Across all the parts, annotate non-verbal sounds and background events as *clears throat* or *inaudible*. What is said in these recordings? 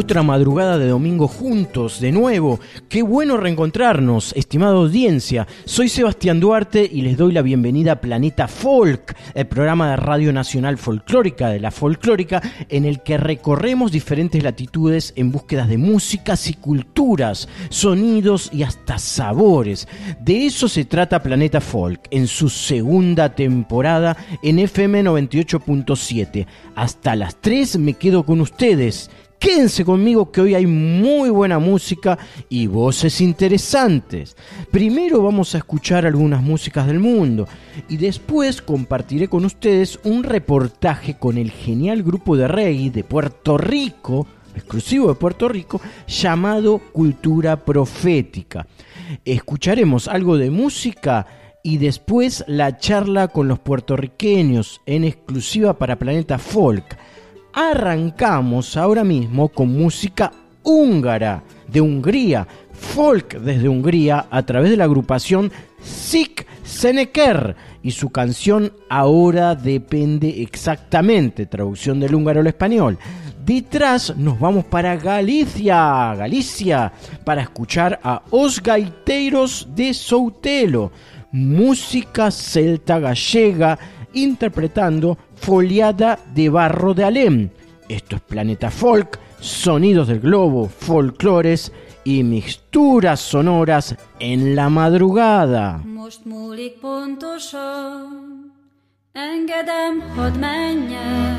Otra madrugada de domingo juntos, de nuevo. Qué bueno reencontrarnos, estimada audiencia. Soy Sebastián Duarte y les doy la bienvenida a Planeta Folk, el programa de Radio Nacional Folclórica de la Folclórica, en el que recorremos diferentes latitudes en búsquedas de músicas y culturas, sonidos y hasta sabores. De eso se trata Planeta Folk en su segunda temporada en FM 98.7. Hasta las 3 me quedo con ustedes. Quédense conmigo que hoy hay muy buena música y voces interesantes. Primero vamos a escuchar algunas músicas del mundo y después compartiré con ustedes un reportaje con el genial grupo de reggae de Puerto Rico, exclusivo de Puerto Rico, llamado Cultura Profética. Escucharemos algo de música y después la charla con los puertorriqueños en exclusiva para Planeta Folk arrancamos ahora mismo con música húngara de Hungría, folk desde Hungría a través de la agrupación Sik Seneker y su canción Ahora depende exactamente, traducción del húngaro al español. Detrás nos vamos para Galicia, Galicia, para escuchar a Os Gaiteiros de Soutelo, música celta gallega interpretando Foliada de Barro de Alem. Esto es Planeta Folk, sonidos del globo, folclores y mixturas sonoras en la madrugada. Most múlik pontosan, engedem, hadd menjen.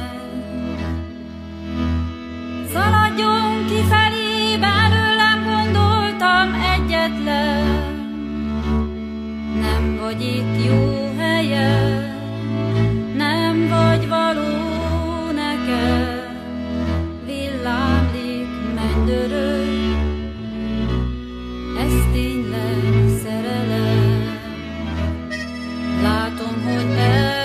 Szaladjon kifelé, belőlem gondoltam egyetlen. Nem vagy itt jó helyen, vagy való nekem, villámlik, mennydörög, ez tényleg szerelem. Látom, hogy elsuhan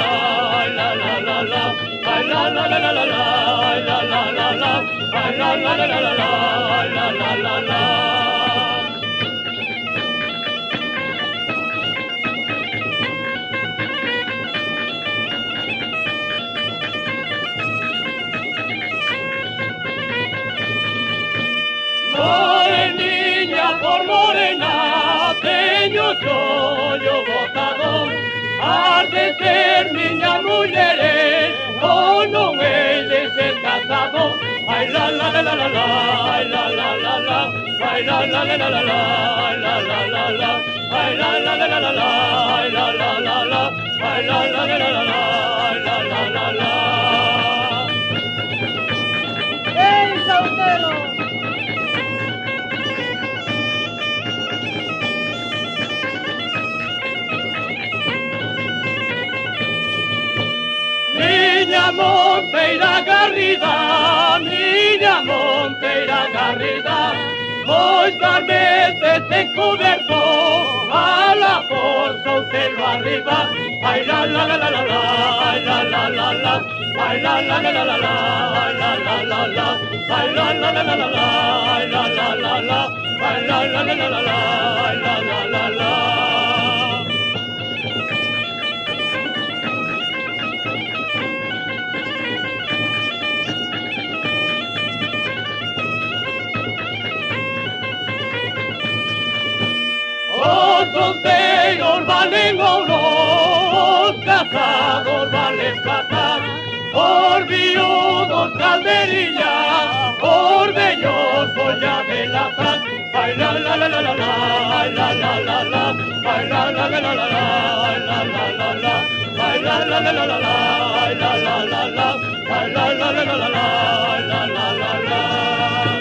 la. Morenilla por morena, teño yo has de ser niña mulleres, o non he de ser casado. Ay la la la la la la, ay la la la la, ay la la la la la la, ay la la la la, ay la la la la la la, la la la la, ay la la la la la ay la la la la. ¡Ey, Sautero! Niña Monteira Garrida, Niña Monteira Garrida, encoberto a la forza o celo arriba. Ay la la la la la la, ay la la la la, ay la la la la la ay la la la la, la ay la la la la la, ay la la la la. Os solteros valen oro, os casados valen plata, por viudos calderilla, por bellos polla de. Ay la la la la la la, ay la la la la, ay la la la la la la, ay la la la la, ay la la la la la la, ay la la la la, ay la la la la la la, ay la la la la.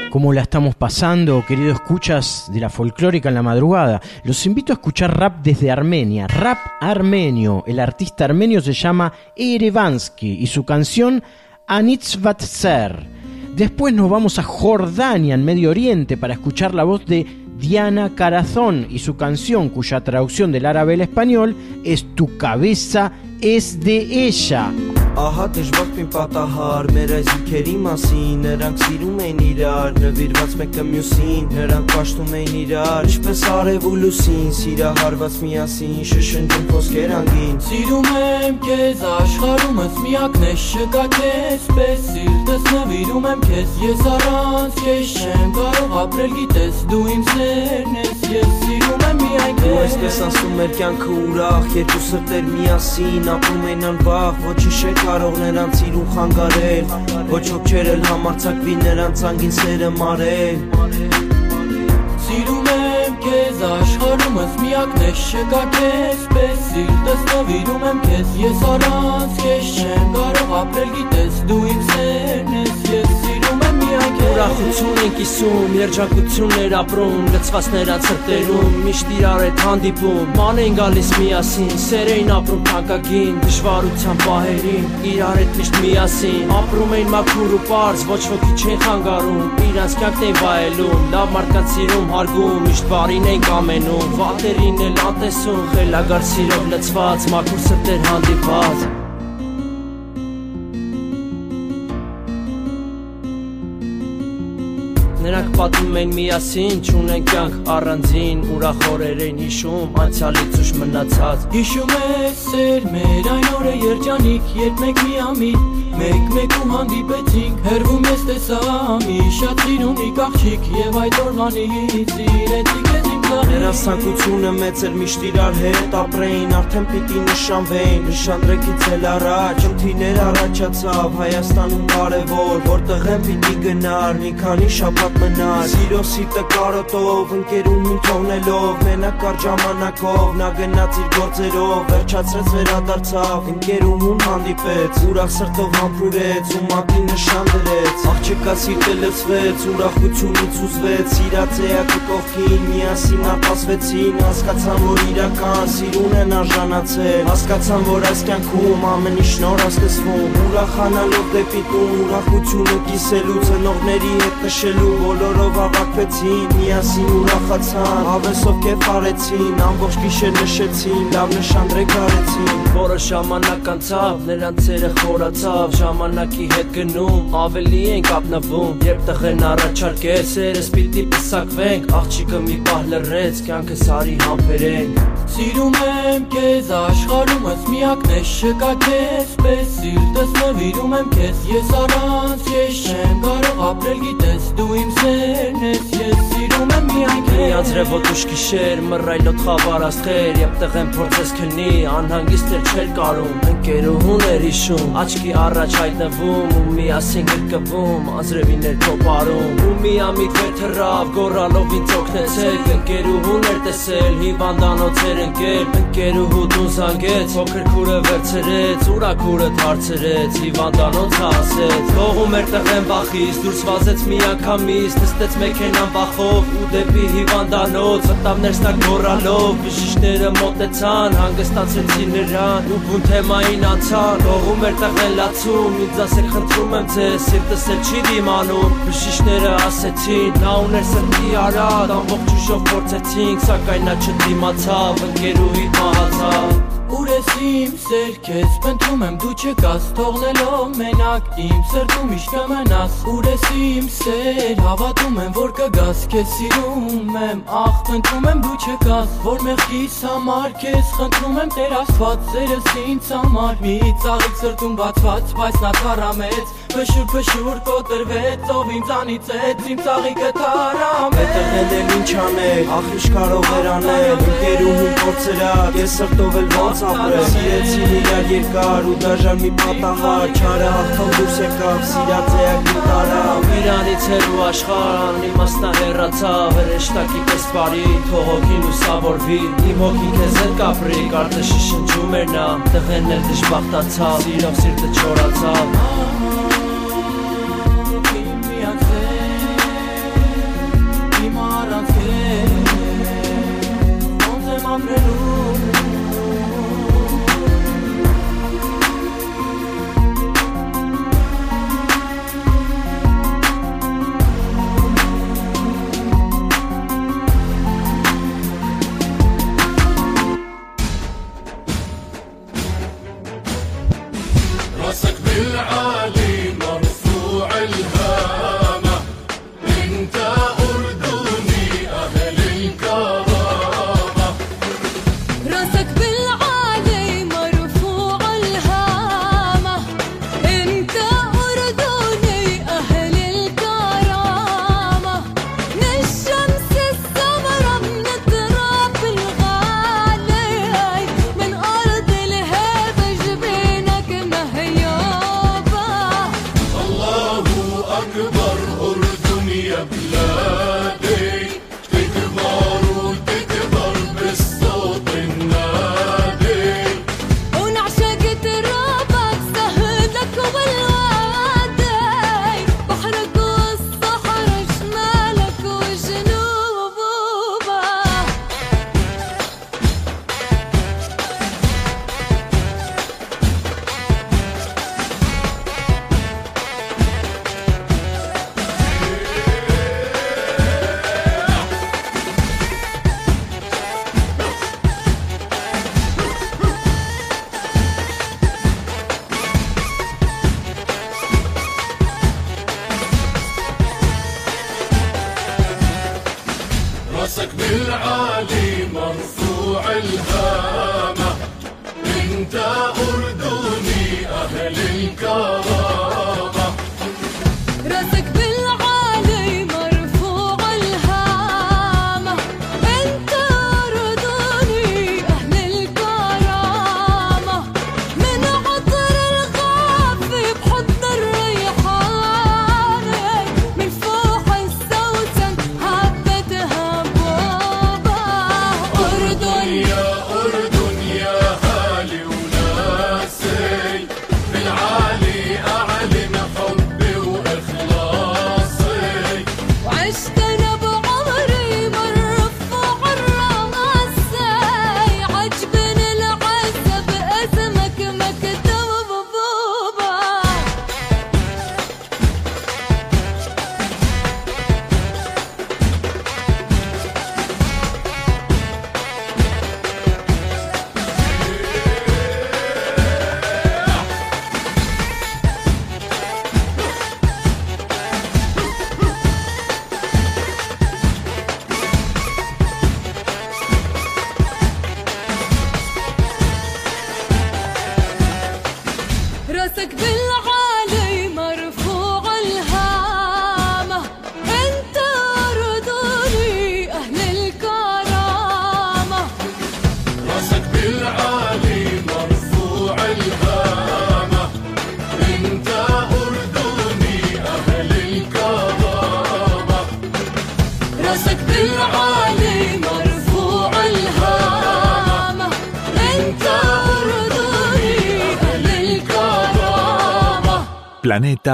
¿Cómo la estamos pasando, queridos escuchas de la folclórica en la madrugada? Los invito a escuchar rap desde Armenia, rap armenio. El artista armenio se llama Erevansky y su canción Anitzvatser. Después nos vamos a Jordania, en Medio Oriente, para escuchar la voz de Diana Carazón y su canción, cuya traducción del árabe al español es Tu cabeza es de ella. Ահա դժվար պին պատահար մեր այս զիքերի մասին Նրանք սիրում էին իրար, նվիրված մեկը մյուսին Նրանք պաշտում էին իրար, ինչպես արև ու լուսին Սիրահարված միասին, շշնջում խոսքեր անգին Սիրում եմ քեզ աշխարհումս միակն ես չկա քեզ պես սիրտս նվիրում եմ քեզ ես առանց քեզ չեմ կարող ապրել գիտես դու իմ սերն ես ես սիրում եմ միայն Ու քեզ այսպես անցնում մեր կյանքը ուրախ Երկու սրտեր միասին, ապրում են անվախ Ոչինչ կարող նրանց իրուն խանգարել Ոչ ոք չէր էլ համարցակվի նրանց անգին սերը մարել Սիրում եմ քեզ աշխարհումս միակն ես չկա քեզ պես Սիրտս նվիրում եմ քեզ ես առանց քեզ չեմ կարող ապրել գիտես դու իմ սերն ես քեզ Ուրախություն են կիսում, երջանկություններ ապրում, լծվածներ անցրտերում, միշտ իրար հետ հանդիպում, ման են գալիս միասին, սեր էին ապրում թանկագին, դժվարության պահերին, իրար հետ միշտ միասին, ապրում էին մաքուր ու պարզ, ոչ ոքի չեն խանգարում, իրանց կյանքն էին վայելում, լավ մարդկանց սիրում հարգում, միշտ բարին էին կամենում, վատերին էլ անտեսում, խելագար սիրով լծված, մաքուր սրտեր հանդիպած Նրանք պատմում են միասին, չունեն կյանք առանձին, ուրախ օրեր են հիշում, անցյալից ուշ մնացած։ Հիշում ես սեր մեր այն օրը երջանիկ, երբ մենք միամիտ Մեկ-մեկում հանդիպեցինք, հերվում ես տեսա մի շատ սիրունիկ աղջիկ Եվ այդ օրվանից իրեցի քեզ Երասանկությունը մեծ էր միշտ իրար հետ ապրեին, արդեն պիտի նշանվեին, նշանրեկից էլ առաջ, ընթիներ առաջացավ Հայաստանում կարևոր, որտեղ են պիտի գնար, մի քանի շաբաթ մնար Սիրո սիտը կարոտով, ընկերունին թողնելով, մենակ կար ժամանակով, նա գնաց իր գործերով, վերջացրեց վերադարձավ, ընկերուհուն հանդիպեց, ուրախ սրտով համբուրեց, ու մատի նշան դրեց, աղջիկա սիրտը լցվեց, ուրախությունից ուզվեց, սիրած էակը կողքին, միասին արտասվեցին, հասկացան, որ իրական սիրուն են արժանացել, հասկացան, որ այս կյանքում ամեն ինչ նոր է սկսվում, ուրախանալով դեպի տուն, ուրախությունը կիսելու, ծնողների հետ նշելու, բոլորով հավաքվեցին, միասին ուրախացան, հավեսով կեֆ արեցին, ամբողջ գիշեր նշեցին, լավ նշանդրեք արեցին, որը ժամանակ անցավ, նրանց ցերը խորացավ, ժամանակի հետ գնում, ավելի են կապնվում, երբ տղեն առաջարկեց, սերս պիտի պսակվենք, աղջիկը մի պահ լռեց, կյանքս արի համբերենք, Սիրում եմ քեզ աշխարհումս միակն ես չկա քեզ պես Սիրտս նվիրում եմ քեզ ես առանց քեզ չեմ կարող ապրել գիտես դու իմ սերն ես ես սիրում եմ միայն քեզ Միացրև ոտուշ գիշեր, մռայլոտ խավար աստղեր, երբ տղեն փորձես քնի, անհանգիստ էր չէր կարում, ընկերուհուն էր հիշում, աչքի առաջ հայտնվում ու միասին գրկվում, անձրևին էր փոփարում, ու միամիտ վեր թռավ, գոռալով ինձ օգնեցեք, ընկերուհուն էր տեսել, հիվանդանոց էր ընկել, ընկերուհու դուն զանգեց, փոքր քուրը վերցրեց, ուրակուրը դարձրեց, հիվանդանոց հասեց, թողում էր տղեն վախից, դուրս վազեց միանգամից, նստեց մեքենան վախով ու դեպի հիվանդանոց, մտավ ներստակ գոռալով, բժիշկները մոտեցան, հանգստացեցին նրան ու բուն թեմային անցան, թողում էր տղեն լացում, ինձ ասեք խնդրում եմ ձեզ, սիրտս էլ չի դիմանում, բժիշկները ասեցին, նա ուներ սրտի արատ, ամբողջ ուժով փորձեցինք, սակայն նա չդիմացավ, ընկերուհի մահացավ ես իմ սեր քեզ փնտրում եմ դու չկաս թողնելով մենակ իմ սրտում միշտ կմնաս Ուր ես իմ սեր հավատում եմ որ կգաս քեզ սիրում եմ ախ փնտրում եմ դու չկաս որ մեղքիս համար քեզ խնդրում եմ Տեր Աստված սերս ինձ համար մի ծաղիկ սրտում բացված բայց նա թարամեց Փշուր փշուր կոտրվեց ով ինձանից էց իմ ծաղիկը թարամեց Հետեղել էլ ինչ անել, ախ ինչ կարող էր անել Ընկերուհուն փորձերա, ես սրտով էլ ոնց ապրել Սիրեցին իրար երկար ու դաժան մի պատահար Չարը հաղթան դուրս եկավ, սիրած էակ մի տարավ Իրանից հերու աշխարհ, իմաստա հեռացավ Հրեշտակի պես բարի, թող հոգին լուսավորվի Իմ հոգին քեզ էլ կապրի, կարդը շշնջում էր նա Տղեն էլ դժբախտացավ, սիրով սիրտը չորացավ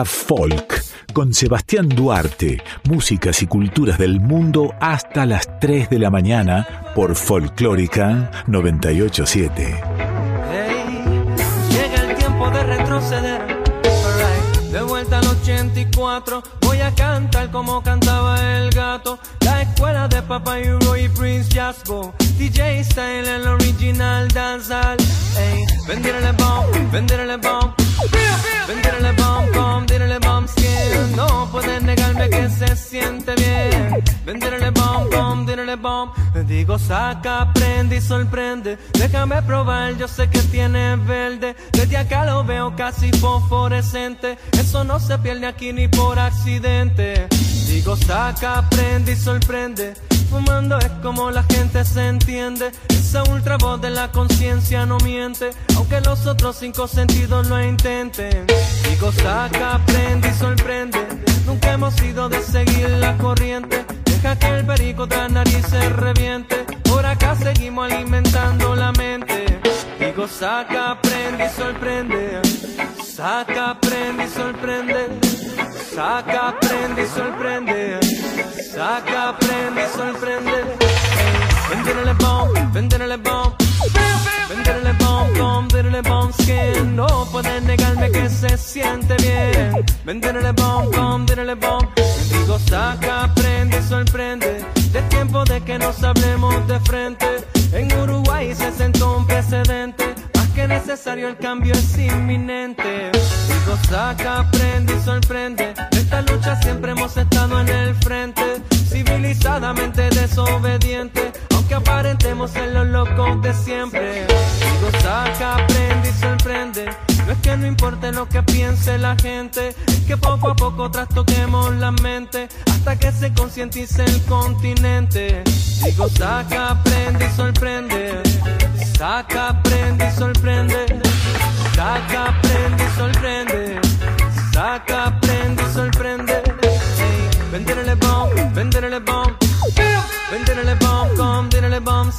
Folk con Sebastián Duarte, músicas y culturas del mundo hasta las 3 de la mañana por Folclórica 987. Hey, llega el tiempo de retroceder. Alright, De vuelta al 84, voy a cantar como cantaba el gato. La escuela de Papa Euro y Prince Jasbo. DJ Style, el original danzal. Ey, venderle bomb, venderle bomb. Bien. Venderle bomb, bomb, venderle bomb. Digo, saca, prende y sorprende. Déjame probar, yo sé que tiene verde. Desde acá lo veo casi fosforescente. Eso no se pierde aquí ni por accidente. Digo, saca, prende y sorprende. Fumando es como la gente se entiende. Esa ultra voz de la conciencia no miente. Aunque los otros cinco sentidos lo intenten. Digo, saca, prende y sorprende. Nunca hemos sido de seguir la corriente. Deja que el perico la nariz se reviente. Por acá seguimos alimentando la mente. Digo, saca, prende y sorprende. Saca, prende y sorprende. Saca, prende y sorprende. Saca, prende y sorprende. Venderle bomb, venderle bomb. Venderle bomb, bomb, venderle bomb skin. No puedes negarme que se siente bien. Venderle bomb, bomb, venderle bomb. Digo, saca, prende y sorprende. De tiempo de que nos hablemos de frente. En Uruguay se sentó un precedente. Más que necesario, el cambio es inminente. Digo, saca, prende y sorprende. De esta lucha siempre hemos estado en el frente. Civilizadamente desobediente. Aunque aparentemos ser los locos de siempre. Digo, saca, prende y sorprende. No es que no importe lo que piense la gente, es que poco a poco trastoquemos la mente hasta que se concientice el continente. Digo, saca, prende y sorprende. Saca, prende y sorprende. Saca, prende y sorprende. Saca, prende y sorprende. Ey, Venderle bomb, venderle bomb. Venderle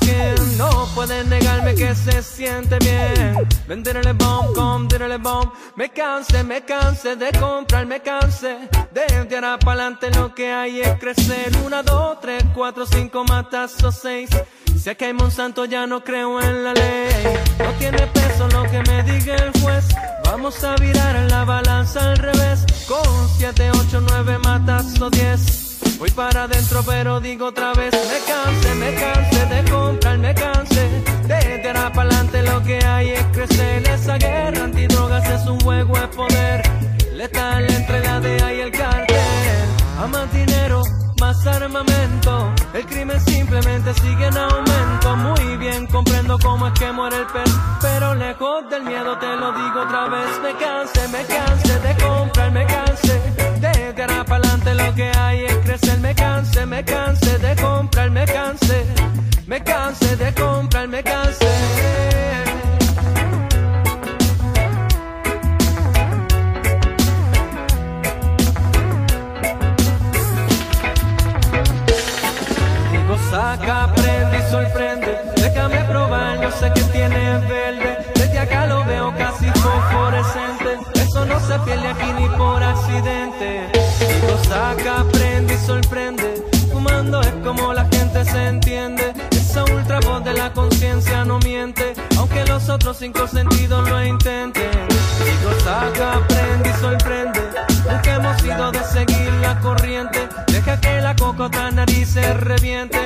100 No pueden negarme que se siente bien. Ven, tírale bomb, com, tírale bomb. Me cansé, me cansé de comprar, me cansé De ahora para adelante lo que hay es crecer. Una, dos, tres, cuatro, cinco, matazo, seis. Si que hay Monsanto ya no creo en la ley. No tiene peso lo que me diga el juez. Vamos a virar la balanza al revés. Con siete, ocho, nueve, matazo, diez. Voy para adentro, pero digo otra vez: Me canse, me canse de comprar, me canse. Desde ahora para adelante lo que hay es crecer. Esa guerra antidrogas es un juego de poder. Letal entre la DEA y el cartel. A más dinero, más armamento. El crimen simplemente sigue en aumento. Muy bien, comprendo cómo es que muere el pez. Pero lejos del miedo te lo digo otra vez. Me canse, me canse de comprar, me canse. De ahora para lo que hay es crecer. Me canse, me canse de comprar, me canse. Me canse de comprar, me canse. Digo, saca, prende y sorprende. Déjame probar, yo sé que tiene verde. Desde acá lo veo casi fosforescente. Eso no se pierde aquí ni por accidente. Saca, prende y sorprende. Fumando es como la gente se entiende. Esa ultra voz de la conciencia no miente. Aunque los otros cinco sentidos lo intenten. Digo, saca, prende y sorprende. Nunca hemos ido de seguir la corriente. Deja que la cocota nariz se reviente.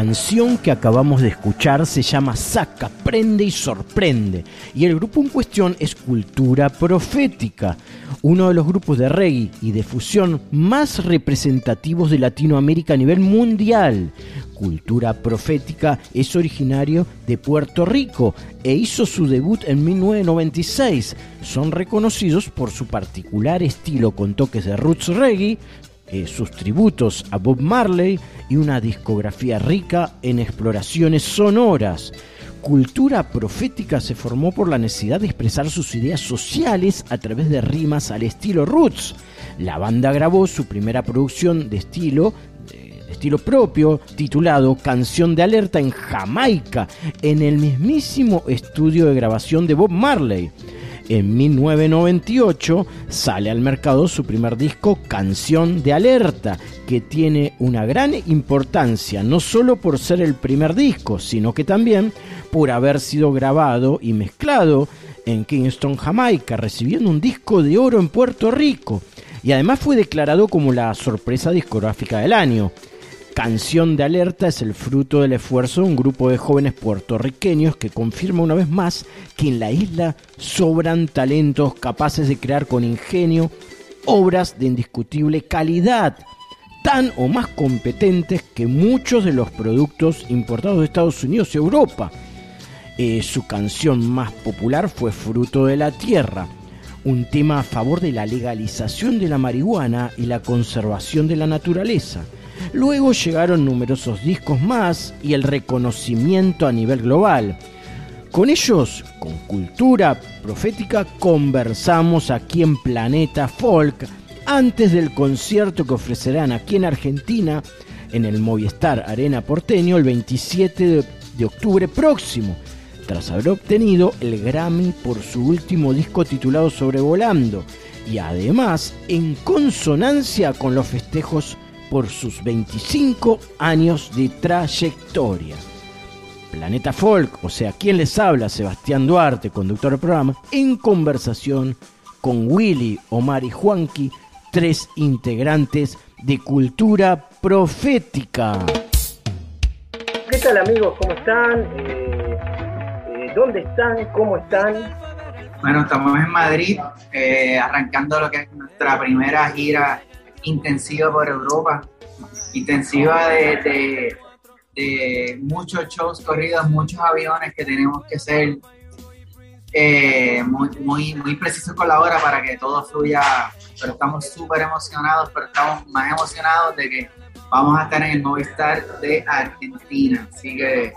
Canción que acabamos de escuchar se llama Saca, Prende y Sorprende. Y el grupo en cuestión es Cultura Profética, uno de los grupos de reggae y de fusión más representativos de Latinoamérica a nivel mundial. Cultura Profética es originario de Puerto Rico e hizo su debut en 1996. Son reconocidos por su particular estilo con toques de roots reggae, eh, sus tributos a Bob Marley y una discografía rica en exploraciones sonoras. Cultura Profética se formó por la necesidad de expresar sus ideas sociales a través de rimas al estilo roots. La banda grabó su primera producción de estilo estilo propio titulado Canción de Alerta en Jamaica, en el mismísimo estudio de grabación de Bob Marley. En 1998 sale al mercado su primer disco Canción de Alerta, que tiene una gran importancia no solo por ser el primer disco, sino que también por haber sido grabado y mezclado en Kingston, Jamaica, recibiendo un disco de oro en Puerto Rico. Y además fue declarado como la sorpresa discográfica del año. Canción de Alerta es el fruto del esfuerzo de un grupo de jóvenes puertorriqueños que confirma una vez más que en la isla sobran talentos capaces de crear con ingenio obras de indiscutible calidad, tan o más competentes que muchos de los productos importados de Estados Unidos y Europa. Eh, su canción más popular fue Fruto de la Tierra, un tema a favor de la legalización de la marihuana y la conservación de la naturaleza. Luego llegaron numerosos discos más y el reconocimiento a nivel global. Con ellos, con cultura profética, conversamos aquí en Planeta Folk antes del concierto que ofrecerán aquí en Argentina en el Movistar Arena Porteño el 27 de, de octubre próximo, tras haber obtenido el Grammy por su último disco titulado Sobrevolando y además en consonancia con los festejos por sus 25 años de trayectoria. Planeta Folk, o sea, quien les habla, Sebastián Duarte, conductor del programa, en conversación con Willy, Omar y Juanqui, tres integrantes de Cultura Profética. ¿Qué tal amigos? ¿Cómo están? Eh, eh, ¿Dónde están? ¿Cómo están? Bueno, estamos en Madrid, eh, arrancando lo que es nuestra primera gira intensiva por Europa, intensiva de, de- de muchos shows corridos, muchos aviones que tenemos que ser eh, muy, muy, muy precisos con la hora para que todo fluya, pero estamos súper emocionados, pero estamos más emocionados de que vamos a estar en el Movistar de Argentina, así que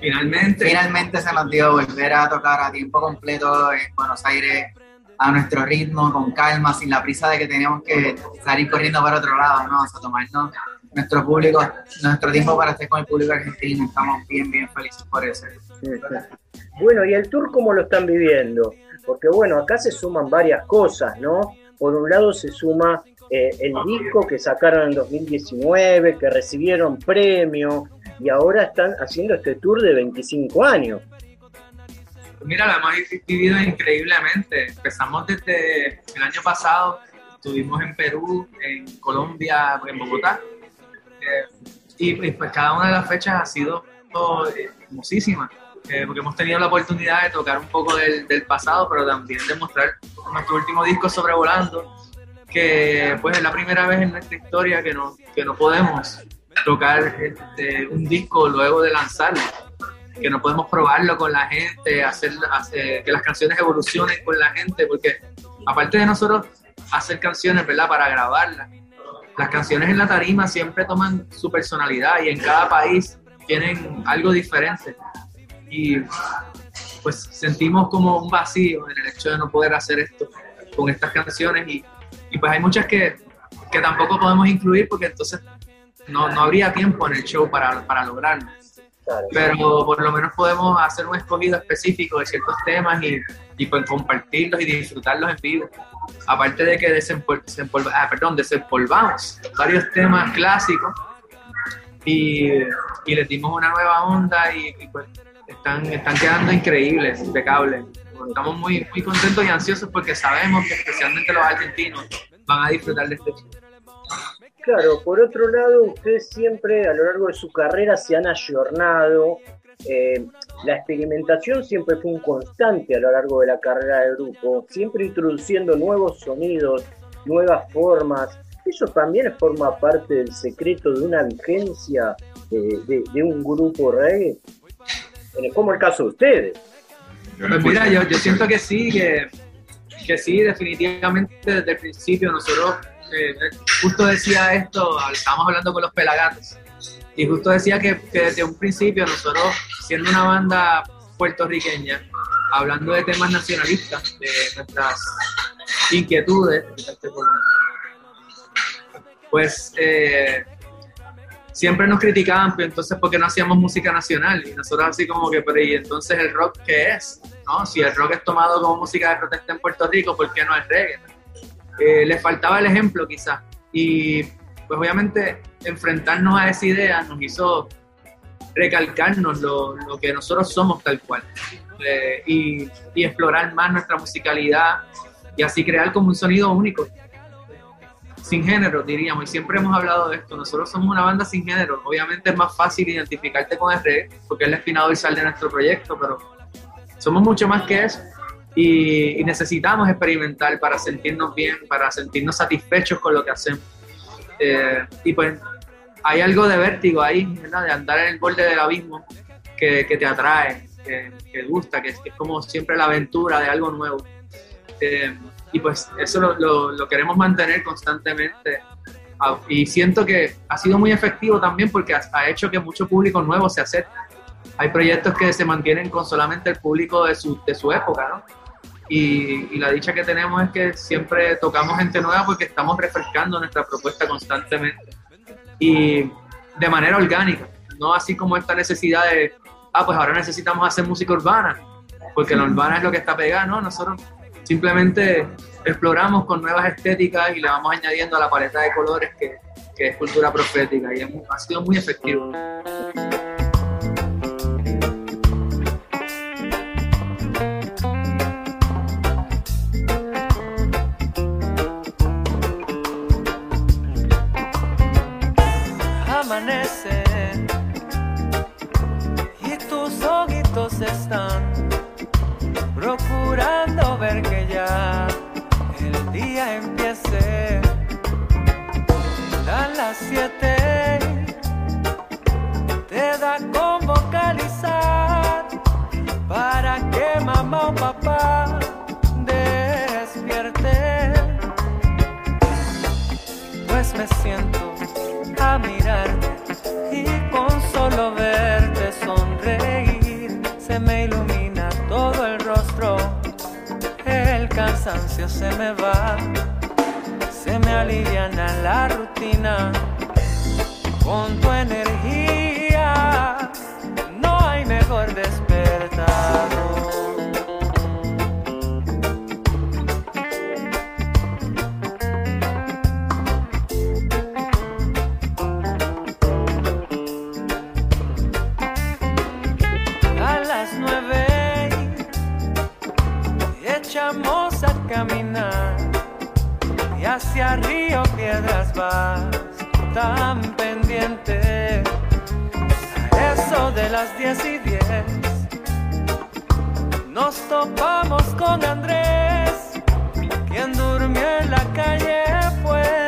Finalmente, finalmente se nos dio volver a tocar a tiempo completo en Buenos Aires a nuestro ritmo, con calma, sin la prisa de que teníamos que salir corriendo para otro lado, ¿no? O tomarnos nuestro público, nuestro tiempo para estar con el público argentino. Estamos bien, bien felices por eso. Bueno, ¿y el tour cómo lo están viviendo? Porque bueno, acá se suman varias cosas, ¿no? Por un lado se suma eh, el disco que sacaron en 2019, que recibieron premio, y ahora están haciendo este tour de 25 años. Mira, la hemos vivido increíblemente. Empezamos desde el año pasado, estuvimos en Perú, en Colombia, en Bogotá. Eh, y, pues cada una de las fechas ha sido eh, hermosísima, eh, porque hemos tenido la oportunidad de tocar un poco del, del pasado, pero también de mostrar nuestro último disco sobrevolando, que pues es la primera vez en nuestra historia que no, que no podemos tocar este, un disco luego de lanzarlo, que no podemos probarlo con la gente, hacer, que las canciones evolucionen con la gente, porque aparte de nosotros hacer canciones, ¿verdad? Para grabarlas, las canciones en la tarima siempre toman su personalidad y en cada país tienen algo diferente. Y pues sentimos como un vacío en el hecho de no poder hacer esto con estas canciones y, y pues hay muchas que, que tampoco podemos incluir porque entonces no, no habría tiempo en el show para, para lograrlo. Pero por lo menos podemos hacer un escogido específico de ciertos temas y, y pues compartirlos y disfrutarlos en vivo. Aparte de que desempol, desempolva, ah, perdón, desempolvamos varios temas clásicos y, y les dimos una nueva onda y, y pues están, están quedando increíbles, impecables. Estamos muy, muy contentos y ansiosos porque sabemos que especialmente los argentinos van a disfrutar de este show. Claro, por otro lado, ustedes siempre a lo largo de su carrera se han ayornado. Eh, la experimentación siempre fue un constante a lo largo de la carrera del grupo, siempre introduciendo nuevos sonidos, nuevas formas. Eso también forma parte del secreto de una vigencia de, de, de un grupo reggae, como el caso de ustedes. Pues mira, yo, yo siento que sí, que, que sí, definitivamente desde el principio nosotros justo decía esto, estábamos hablando con los pelagatos, y justo decía que, desde un principio nosotros, siendo una banda puertorriqueña, hablando de temas nacionalistas, de nuestras inquietudes, pues eh, siempre nos criticaban, pero entonces ¿por qué no hacíamos música nacional? Y nosotros así como que, pero ¿y entonces el rock qué es? ¿No? Si el rock es tomado como música de protesta en Puerto Rico, ¿por qué no es reggae? Eh, faltaba el ejemplo quizás. Y pues obviamente enfrentarnos a esa idea nos hizo recalcarnos lo, lo que nosotros somos tal cual. Eh, y, y, explorar más nuestra musicalidad y así crear como un sonido único. Sin género, diríamos, y siempre hemos hablado de esto. Nosotros somos una banda sin género. Obviamente es más fácil identificarte con el reggae, porque es el espinado dorsal de nuestro proyecto, pero somos mucho más que eso y, y, necesitamos experimentar para sentirnos bien, para sentirnos satisfechos con lo que hacemos. Eh, y pues hay algo de vértigo ahí, ¿verdad? de andar en el borde del abismo que, que te atrae, que, que gusta, que, que, es como siempre la aventura de algo nuevo. Eh, y pues eso lo, lo, lo, queremos mantener constantemente. Ah, y siento que ha sido muy efectivo también porque ha hecho que mucho público nuevo se acerque. Hay proyectos que se mantienen con solamente el público de su, de su época, ¿no? Y, y, la dicha que tenemos es que siempre tocamos gente nueva porque estamos refrescando nuestra propuesta constantemente y de manera orgánica, no así como esta necesidad de, ah, pues ahora necesitamos hacer música urbana, porque la urbana es lo que está pegada, ¿no? Nosotros simplemente exploramos con nuevas estéticas y le vamos añadiendo a la paleta de colores que, que es cultura profética y ha sido muy efectivo. Ojitos están procurando ver que ya el día empiece. Dan las siete, te da con vocalizar para que mamá o papá despierte. Pues me siento se me va, se me aliviana la rutina. Con tu energía no hay mejor despertador. Hacia Río Piedras vas tan pendiente. Eso de las diez y diez. Nos topamos con Andrés quien durmió en la calle pues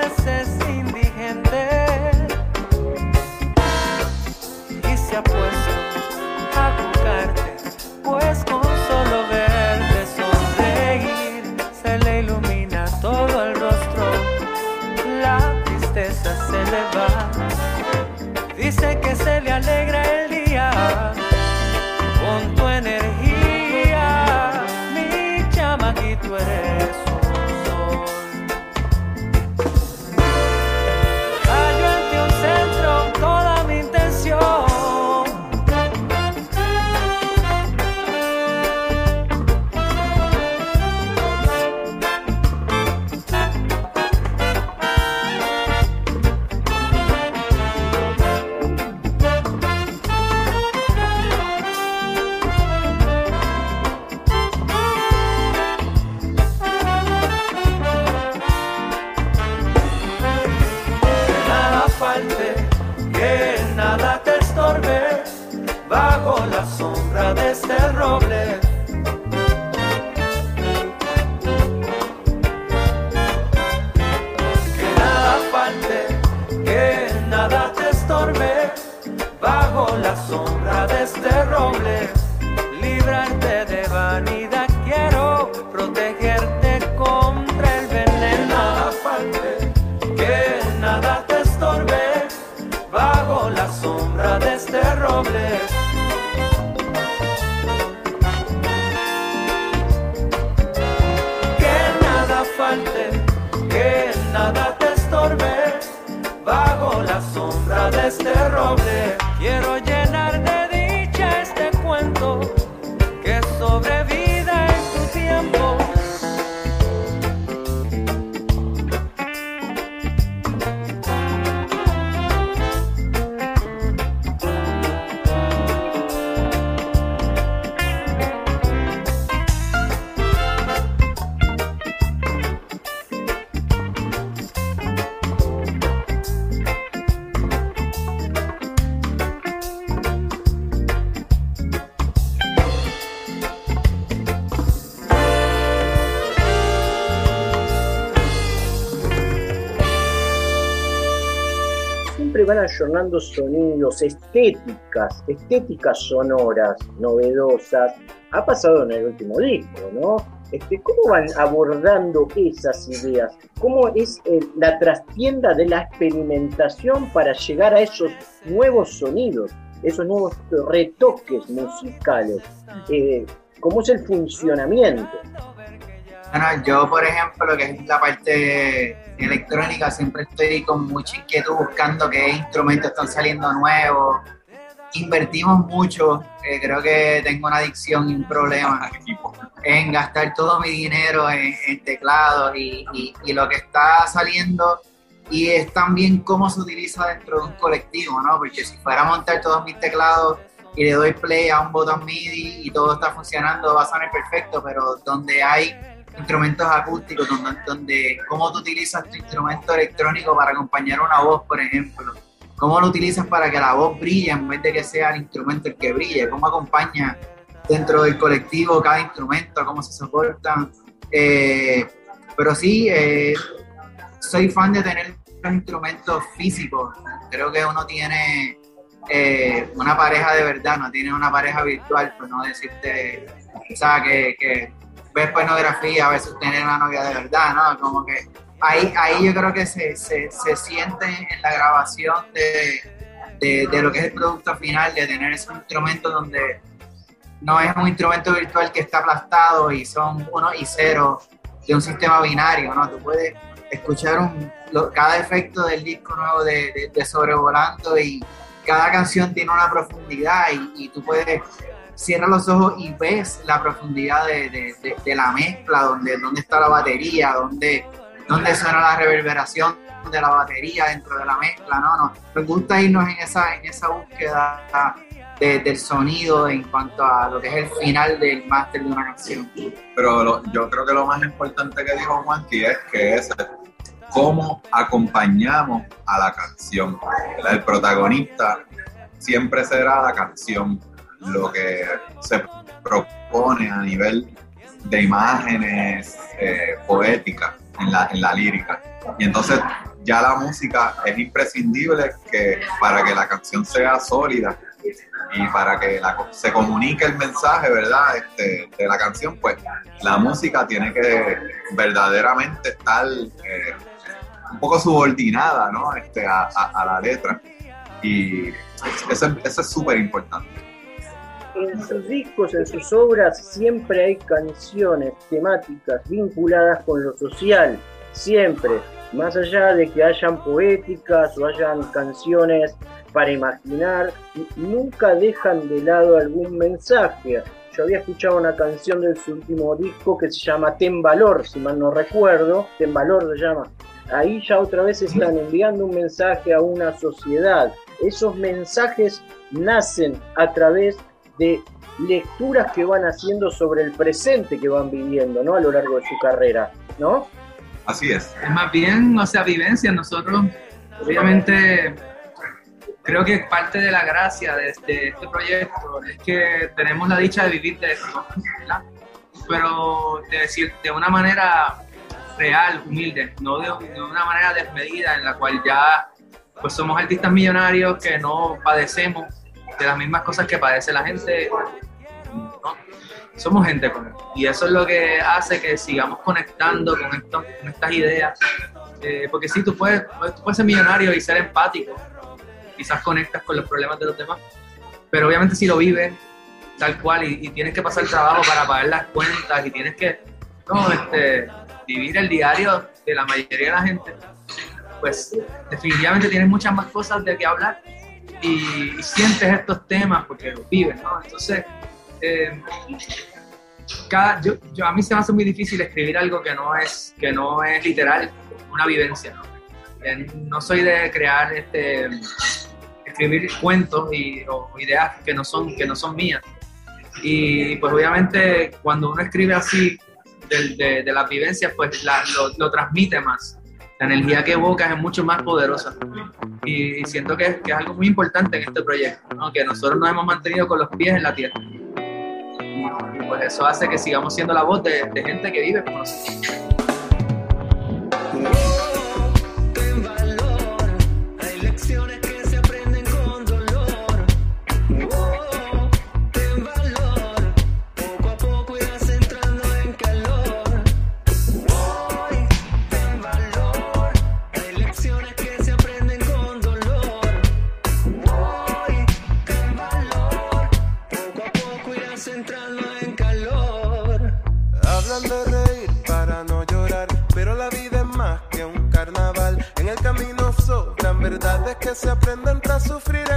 ayornando sonidos, estéticas, estéticas sonoras, novedosas. Ha pasado en el último disco, ¿no? Este, ¿Cómo van abordando esas ideas? ¿Cómo es eh, la trastienda de la experimentación para llegar a esos nuevos sonidos, esos nuevos retoques musicales? Eh, ¿Cómo es el funcionamiento? Bueno, yo, por ejemplo, lo que es la parte electrónica, siempre estoy con mucha inquietud buscando qué instrumentos están saliendo nuevos. Invertimos mucho, eh, creo que tengo una adicción y un problema en gastar todo mi dinero en, en teclados y, y- y lo que está saliendo y es también cómo se utiliza dentro de un colectivo, ¿no? Porque si fuera a montar todos mis teclados y le doy play a un botón MIDI y todo está funcionando, va a sonar perfecto, pero donde hay instrumentos acústicos, donde, donde cómo tú utilizas tu instrumento electrónico para acompañar una voz, por ejemplo, cómo lo utilizas para que la voz brille en vez de que sea el instrumento el que brille, cómo acompaña dentro del colectivo cada instrumento, cómo se soportan. Eh, pero sí, eh, soy fan de tener los instrumentos físicos. Creo que uno tiene eh, una pareja de verdad, no tiene una pareja virtual, pues no decirte, o sea, que, que ves pornografía, veces tener una novia de verdad, ¿no? Como que ahí, ahí yo creo que se, se, se siente en la grabación de, de, de lo que es el producto final, de tener ese instrumento donde no es un instrumento virtual que está aplastado y son uno y cero de un sistema binario, ¿no? Tú puedes escuchar un, lo- cada efecto del disco nuevo de, de, de Sobrevolando y cada canción tiene una profundidad y, y tú puedes cierras los ojos y ves la profundidad de, de- de- de la mezcla, donde, donde está la batería, donde, donde suena la reverberación de la batería dentro de la mezcla, ¿no? no Nos gusta irnos en esa, en esa búsqueda de- del sonido en cuanto a lo que es el final del máster de una canción. Pero lo- yo creo que lo más importante que dijo Juanqui es que es cómo acompañamos a la canción. ¿verdad? El protagonista siempre será la canción, lo que se propone a nivel de imágenes eh, poéticas en la, en la lírica. Y entonces ya la música es imprescindible que para que la canción sea sólida y para que la se comunique el mensaje, ¿verdad? Este, de la canción, pues la música tiene que verdaderamente estar eh, un poco subordinada, ¿no? Este, a la letra. Y eso, eso es súper importante. En sus discos, en sus obras, siempre hay canciones temáticas vinculadas con lo social, siempre, más allá de que hayan poéticas o hayan canciones para imaginar, nunca dejan de lado algún mensaje. Yo había escuchado una canción de su último disco que se llama Ten Valor, si mal no recuerdo, Ten Valor se llama. Ahí ya otra vez están enviando un mensaje a una sociedad. Esos mensajes nacen a través de lecturas que van haciendo sobre el presente que van viviendo, ¿no? A lo largo de su carrera, ¿no? Así es. Es más bien, o sea, vivencia. Nosotros, obviamente, creo que parte de la gracia de este, este proyecto es que tenemos la dicha de vivir de esto, ¿verdad? Pero de decir, de una manera real, humilde, no de, de una manera desmedida en la cual ya pues somos artistas millonarios que no padecemos de las mismas cosas que padece la gente, ¿no? Somos gente común. Y eso es lo que hace que sigamos conectando con, esto- con estas ideas. Eh, porque sí, tú puedes, tú puedes ser millonario y ser empático. Quizás conectas con los problemas de los demás. Pero obviamente si lo vives tal cual y, y tienes que pasar trabajo para pagar las cuentas y tienes que no, este, vivir el diario de la mayoría de la gente, pues definitivamente tienes muchas más cosas de qué hablar y, y sientes estos temas porque los vives, ¿no? Entonces, eh, cada, yo, yo- a mí se me hace muy difícil escribir algo que no es, que no es literal, una vivencia, ¿no? Eh, no soy de crear, este, escribir cuentos y, o ideas que no son, que no son mías. Y pues obviamente cuando uno escribe así de, de, de las vivencias, pues la- lo, lo transmite más. La energía que evocas es mucho más poderosa. Y, siento que, es- algo muy importante en este proyecto, ¿no? que nosotros nos hemos mantenido con los pies en la tierra. Y pues eso hace que sigamos siendo la voz de, de gente que vive como nosotros. Que se aprenden con dolor. Hoy, ten valor, poco a poco irás entrando en calor. Hablan de reír para no llorar, pero la vida es más que un carnaval. En el camino sobran verdades que se aprenden tras sufrir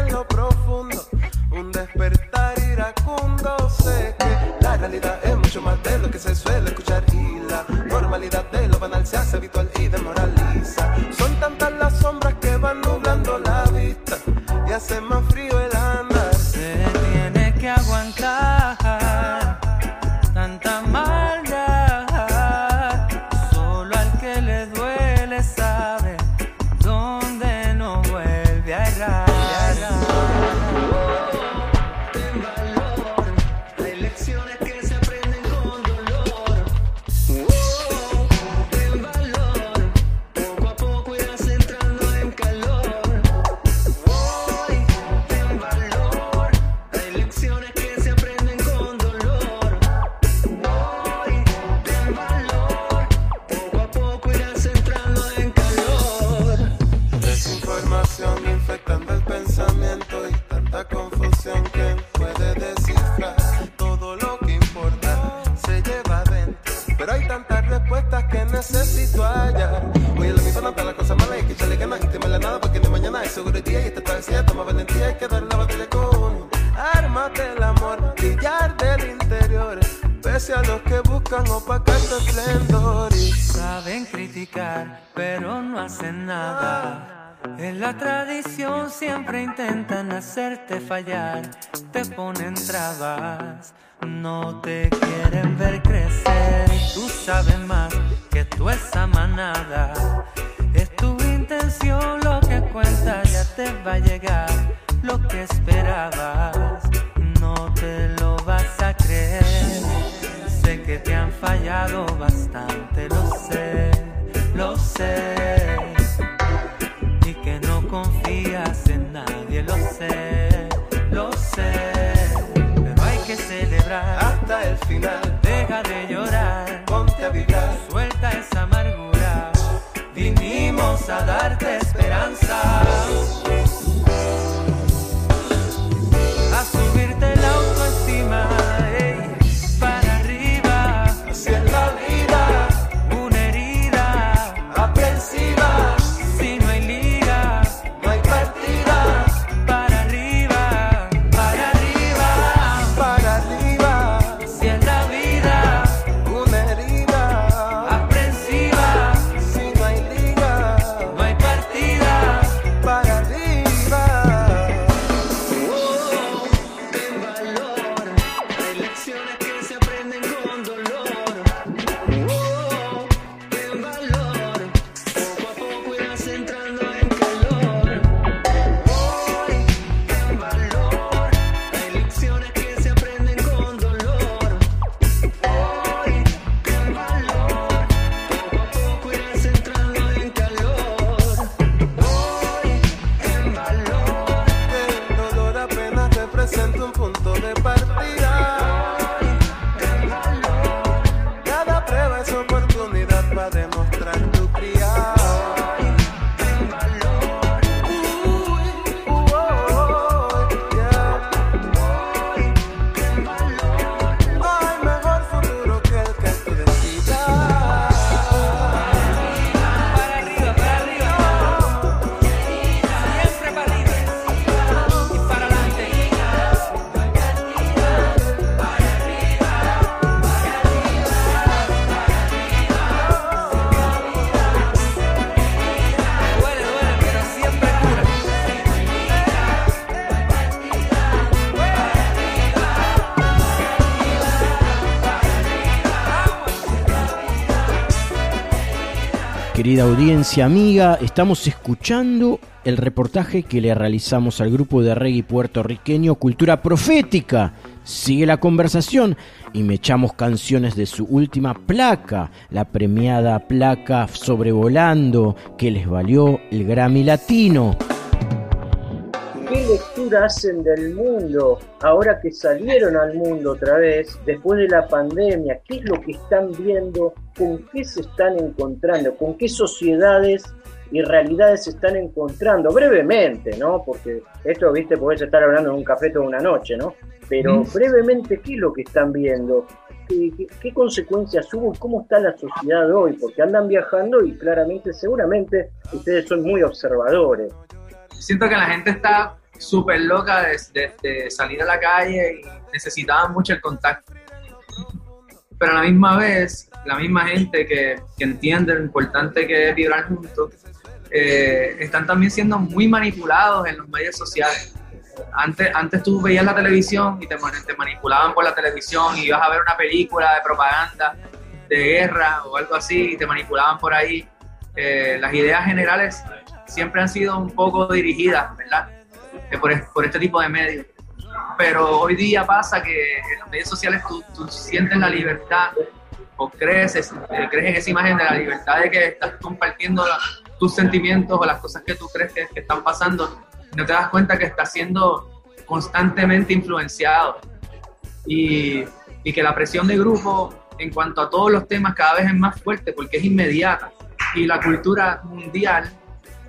audiencia amiga, estamos escuchando el reportaje que le realizamos al grupo de reggae puertorriqueño Cultura Profética. Sigue la conversación y me echamos canciones de su última placa, la premiada placa Sobrevolando, que les valió el Grammy Latino hacen del mundo ahora que salieron al mundo otra vez, después de la pandemia? ¿Qué es lo que están viendo? ¿Con qué se están encontrando? ¿Con qué sociedades y realidades se están encontrando? Brevemente, ¿no? Porque esto, viste, podés estar hablando en un café toda una noche, ¿no? Pero brevemente, ¿qué es lo que están viendo? ¿Qué, qué consecuencias hubo? ¿Cómo está la sociedad hoy? Porque andan viajando y claramente, seguramente, ustedes son muy observadores siento que la gente está súper loca de, salir a la calle y necesitaban mucho el contacto. Pero a la misma vez, la misma gente que, entiende lo importante que es vibrar juntos, eh, están también siendo muy manipulados en los medios sociales. Antes, antes tú veías la televisión y te, manipulaban por la televisión y ibas a ver una película de propaganda de guerra o algo así y te manipulaban por ahí. Eh, las ideas generales siempre han sido un poco dirigidas, ¿verdad? Eh, por, por este tipo de medios. Pero hoy día pasa que en los medios sociales tú, tú sientes la libertad o crees, eh, crees en esa imagen de la libertad de que estás compartiendo la- tus sentimientos o las cosas que tú crees que, que están pasando. No te das cuenta que estás siendo constantemente influenciado y, y que la presión de grupo en cuanto a todos los temas cada vez es más fuerte porque es inmediata y la cultura mundial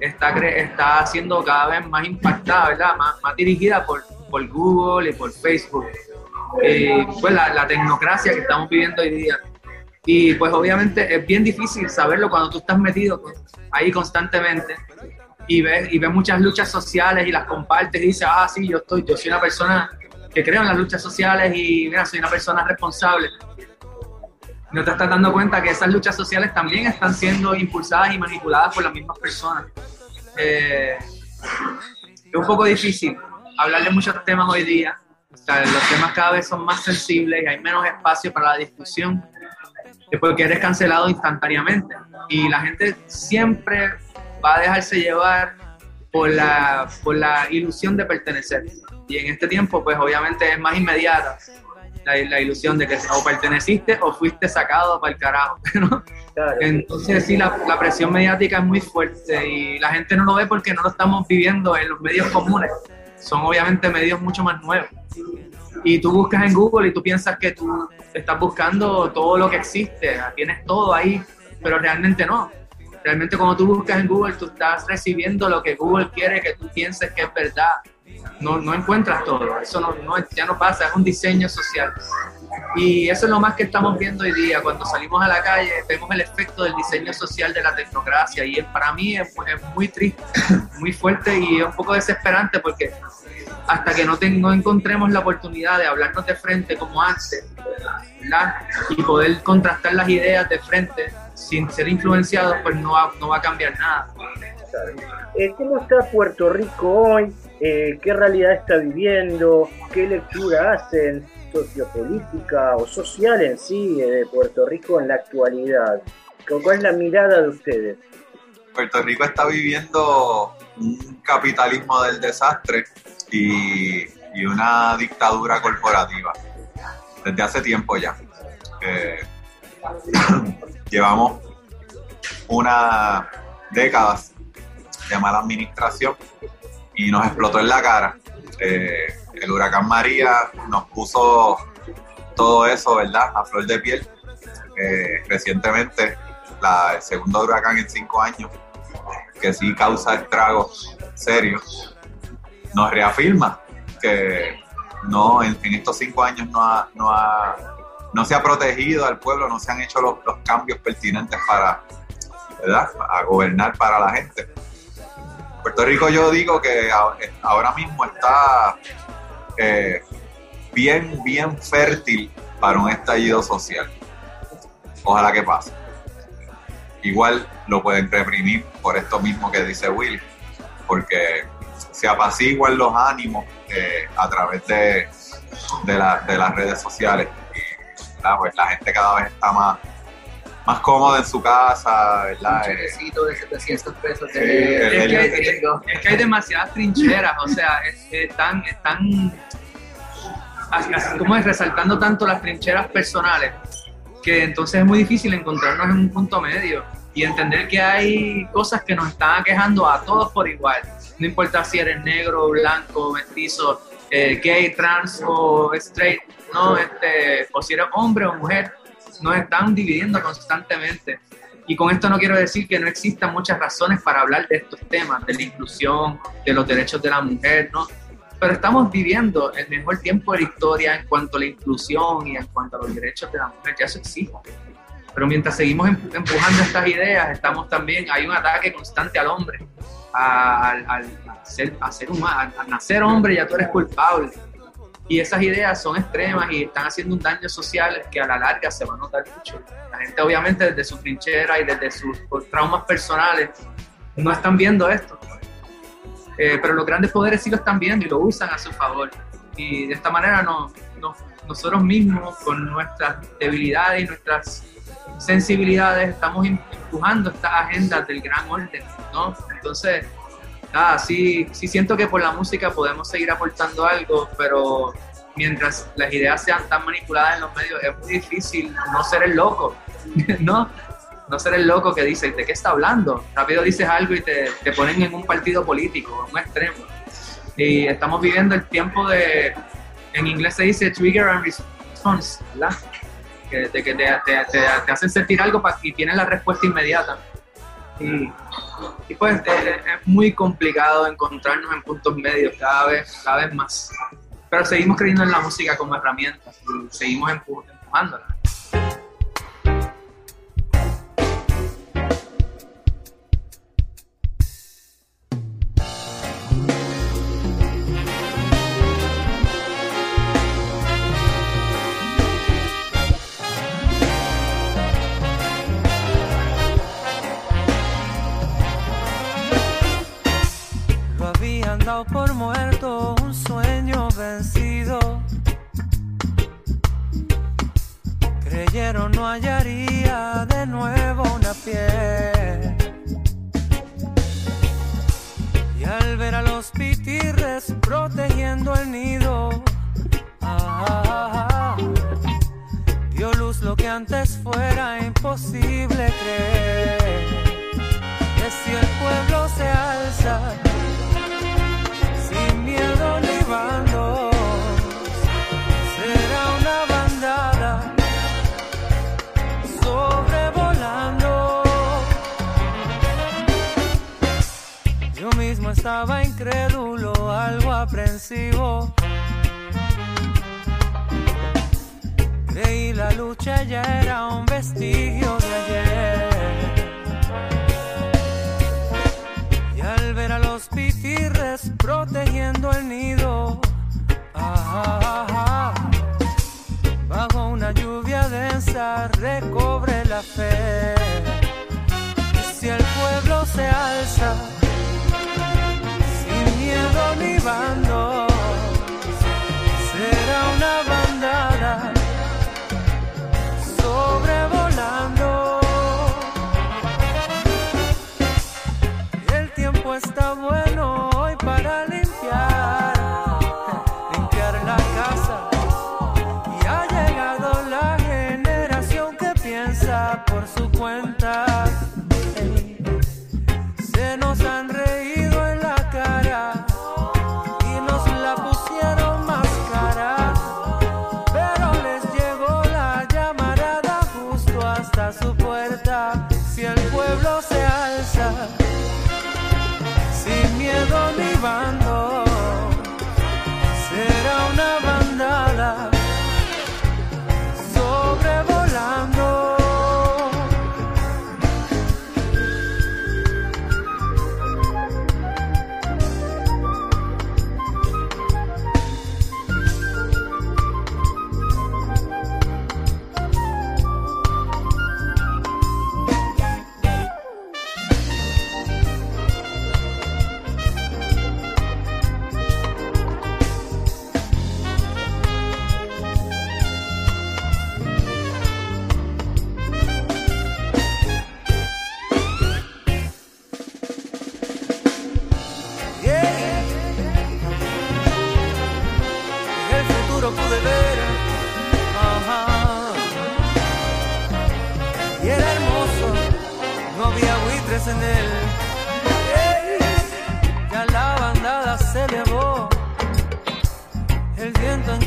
está, está siendo cada vez más impactada, ¿verdad? Más, más dirigida por, por Google y por Facebook. Y pues la, la tecnocracia que estamos viviendo hoy día. Y pues obviamente es bien difícil saberlo cuando tú estás metido ahí constantemente y ves, y ves muchas luchas sociales y las compartes y dices, ah, sí, yo estoy, yo soy una persona que creo en las luchas sociales y mira, soy una persona responsable. No te estás dando cuenta que esas luchas sociales también están siendo impulsadas y manipuladas por las mismas personas. Eh, es un poco difícil hablar de muchos temas hoy día. O sea, los temas cada vez son más sensibles y hay menos espacio para la discusión porque eres cancelado instantáneamente. Y la gente siempre va a dejarse llevar por la, por la ilusión de pertenecer. Y en este tiempo, pues obviamente es más inmediata la, la ilusión de que o perteneciste o fuiste sacado para el carajo. *laughs* ¿no? Entonces sí, la, la presión mediática es muy fuerte y la gente no lo ve porque no lo estamos viviendo en los medios comunes. Son obviamente medios mucho más nuevos. Y tú buscas en Google y tú piensas que tú estás buscando todo lo que existe, tienes todo ahí, pero realmente no. Realmente cuando tú buscas en Google, tú estás recibiendo lo que Google quiere que tú pienses que es verdad. No, no encuentras todo, eso no, ya no pasa, es un diseño social. Y eso es lo más que estamos viendo hoy día. Cuando salimos a la calle, vemos el efecto del diseño social de la tecnocracia. Y es- para mí es, muy triste, muy fuerte y un poco desesperante porque hasta que no, ten- no encontremos la oportunidad de hablarnos de frente como antes, ¿verdad? Y poder contrastar las ideas de frente sin ser influenciados, pues no va, no va a cambiar nada. Eh, ¿Cómo está Puerto Rico hoy? Eh, ¿Qué realidad está viviendo? ¿Qué lectura hacen sociopolítica o social en sí eh, de Puerto Rico en la actualidad? ¿Cuál es la mirada de ustedes? Puerto Rico está viviendo un capitalismo del desastre y, una dictadura corporativa desde hace tiempo ya. Eh, *clears throat* llevamos una décadas de mala administración y nos explotó en la cara. Eh, el huracán María nos puso todo eso, ¿verdad?, a flor de piel. Eh, recientemente, la, el segundo huracán en cinco años, que sí causa estragos serios, nos reafirma que no en, estos cinco años no, ha- no, ha- no se ha protegido al pueblo, no se han hecho los, los cambios pertinentes para, ¿verdad? a gobernar para la gente. Puerto Rico yo digo que ahora mismo está eh, bien, bien fértil para un estallido social. Ojalá que pase. Igual lo pueden reprimir por esto mismo que dice Will, porque se apaciguan los ánimos eh, a través de, de, de las redes sociales. Y, pues la gente cada vez está más, más cómoda en su casa, ¿verdad? Eh, chequecito de 700 pesos Sí, de, Es que, es- es que hay demasiadas trincheras, o sea, es- están, están como es resaltando tanto las trincheras personales que entonces es muy difícil encontrarnos en un punto medio y entender que hay cosas que nos están aquejando a todos por igual. No importa si eres negro, blanco, mestizo, eh, gay, trans o straight, no, este, o si eres hombre o mujer, nos están dividiendo constantemente. Y con esto no quiero decir que no existan muchas razones para hablar de estos temas, de la inclusión, de los derechos de la mujer, ¿no? Pero estamos viviendo el mejor tiempo de la historia en cuanto a la inclusión y en cuanto a los derechos de la mujer, ya eso existe. Pero mientras seguimos em- empujando estas ideas, estamos también, hay un ataque constante al hombre, al, ser, a ser humano, al nacer hombre ya tú eres culpable. Y esas ideas son extremas y están haciendo un daño social que a la larga se va a notar mucho. La gente obviamente desde su trinchera y desde sus traumas personales no están viendo esto. Eh, pero los grandes poderes sí lo están viendo y lo usan a su favor. Y de esta manera no, no- nosotros mismos, con nuestras debilidades y nuestras sensibilidades, estamos em- empujando estas agendas del gran orden, ¿no? Entonces, nada, sí, sí siento que por la música podemos seguir aportando algo, pero mientras las ideas sean tan manipuladas en los medios, es muy difícil no ser el loco, *laughs* ¿no? No ser el loco que dice, ¿de qué está hablando? Rápido dices algo y te, te ponen en un partido político, en un extremo. Y estamos viviendo el tiempo de, en inglés se dice trigger and response, ¿verdad? Que, de que te, te- te- hacen sentir algo y tienes la respuesta inmediata. Y, y pues eh, es muy complicado encontrarnos en puntos medios cada vez, cada vez más. Pero seguimos creyendo en la música como herramienta seguimos empu- empujándola.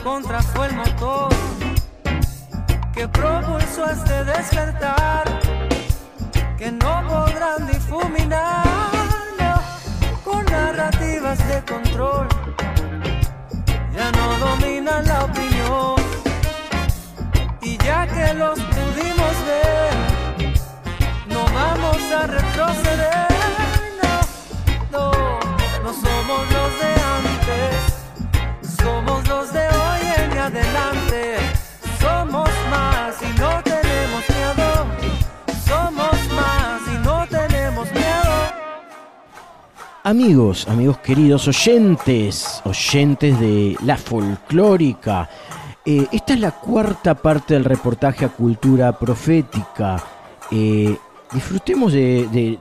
Contra fue el motor que propulsó este despertar que no podrán difuminar no, con narrativas de control. Ya no dominan la opinión y ya que los pudimos ver, no vamos a retroceder. No, no somos los de antes, somos los de hoy en adelante. Somos más y no tenemos miedo. Somos más y no tenemos miedo. Amigos, amigos queridos, oyentes, oyentes de la folclórica. Eh, esta es la cuarta parte del reportaje a Cultura Profética. Eh, disfrutemos de,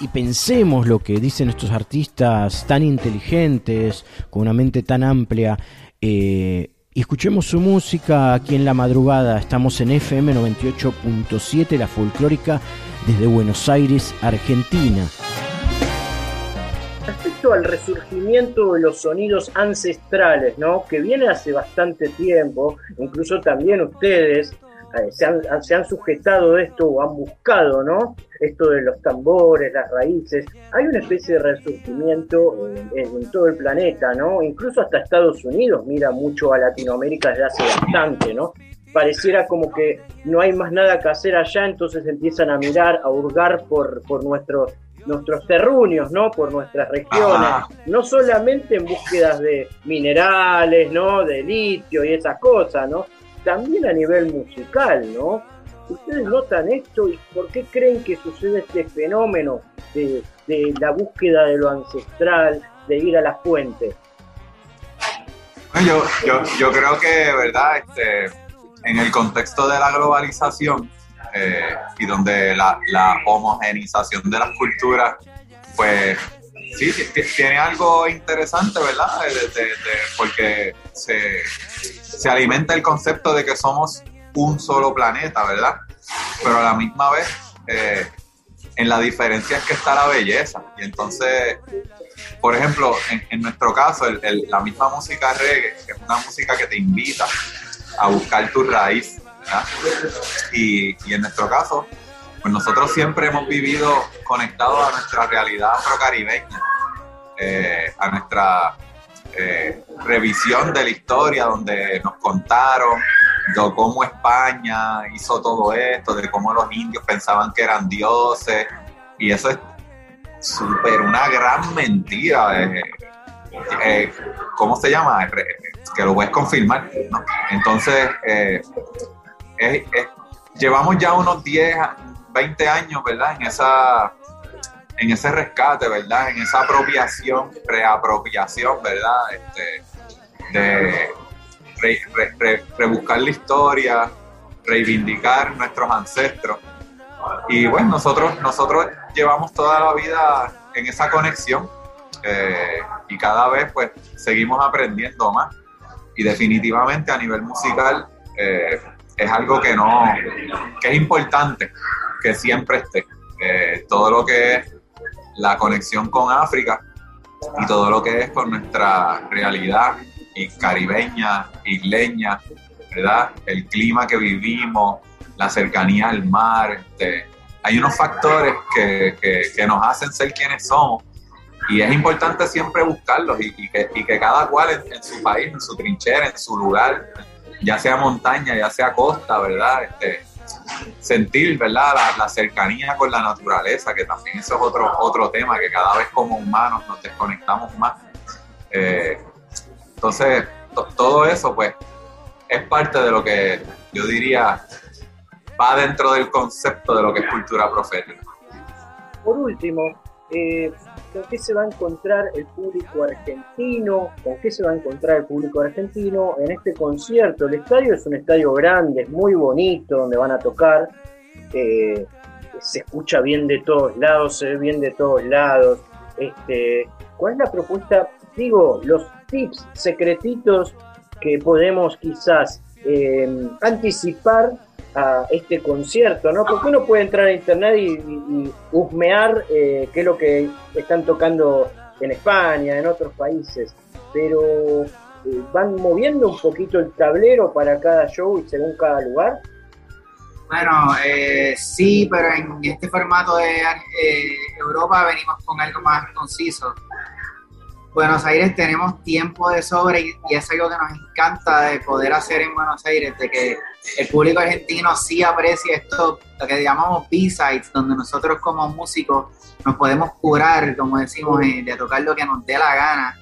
y pensemos lo que dicen estos artistas tan inteligentes, con una mente tan amplia. eh, y escuchemos su música aquí en la madrugada. Estamos en FM 98.7, la folclórica, desde Buenos Aires, Argentina. Respecto al resurgimiento de los sonidos ancestrales, ¿no? Que viene hace bastante tiempo, incluso también ustedes eh, se, han, se han sujetado de esto o han buscado, ¿no? Esto de los tambores, las raíces. Hay una especie de resurgimiento en, en todo el planeta, ¿no? Incluso hasta Estados Unidos mira mucho a Latinoamérica desde hace bastante, ¿no? Pareciera como que no hay más nada que hacer allá, entonces empiezan a mirar, a hurgar por, por nuestros nuestros terruños, ¿no? Por nuestras regiones, Ajá. no solamente en búsquedas de minerales, ¿no? De litio y esas cosas, ¿no? También a nivel musical, ¿no? ¿Ustedes notan esto y por qué creen que sucede este fenómeno de, la búsqueda de lo ancestral, de ir a las fuentes? Yo, yo, yo creo que, ¿verdad? Este, en el contexto de la globalización eh, y donde la, la homogenización de las culturas, pues sí, ti- ti- tiene algo interesante, ¿verdad? Porque se, se alimenta el concepto de que somos un solo planeta, ¿verdad? Pero a la misma vez, eh, en la diferencia es que está la belleza. Y entonces, por ejemplo, en, nuestro caso, la misma música reggae, es una música que te invita a buscar tu raíz, ¿verdad? Y, y en nuestro caso, pues nosotros siempre hemos vivido conectados a nuestra realidad afrocaribeña, eh, a nuestra eh, revisión de la historia, donde nos contaron de cómo España hizo todo esto, de cómo los indios pensaban que eran dioses, y eso es súper una gran mentira. eh, eh, ¿Cómo se llama? Que lo puedes confirmar. Entonces, es- es- llevamos ya unos 10, a- 20 años, ¿verdad? En esa en ese rescate, ¿verdad? En esa apropiación, reapropiación, ¿verdad? Este, de re- re- re- rebuscar la historia, reivindicar nuestros ancestros. Y bueno, nosotros, nosotros llevamos toda la vida en esa conexión eh, y cada vez pues seguimos aprendiendo más. Y definitivamente a nivel musical eh, es algo que no, que es importante que siempre esté. Eh, todo lo que es la conexión con África y todo lo que es con nuestra realidad y caribeña, isleña, ¿verdad? El clima que vivimos, la cercanía al mar, este, hay unos factores que, que- que nos hacen ser quienes somos y es importante siempre buscarlos y, que, y que cada cual en, en su país, en su trinchera, en su lugar, ya sea montaña, ya sea costa, ¿verdad? Este, sentir, ¿verdad? La, la cercanía con la naturaleza, que también eso es otro, otro tema, que cada vez como humanos nos desconectamos más. Eh, entonces, to- todo eso, pues, es parte de lo que yo diría va dentro del concepto de lo que es cultura profética. Por último, eh, ¿con qué se va a encontrar el público argentino? ¿Con qué se va a encontrar el público argentino en este concierto? El estadio es un estadio grande, es muy bonito, donde van a tocar. eh, se escucha bien de todos lados, se ve bien de todos lados. Este, ¿Cuál es la propuesta? Digo, los tips secretitos que podemos quizás eh, anticipar a este concierto, ¿no? Porque uno puede entrar a internet y, y- husmear eh, qué es lo que están tocando en España, en otros países, pero eh, van moviendo un poquito el tablero para cada show y según cada lugar. Bueno, eh, sí, pero en este formato de eh, Europa venimos con algo más conciso. Buenos Aires tenemos tiempo de sobra y, y es algo que nos encanta de poder hacer en Buenos Aires, de que el público argentino sí aprecia esto, lo que llamamos B-sides, donde nosotros como músicos nos podemos curar, como decimos, eh, de tocar lo que nos dé la gana.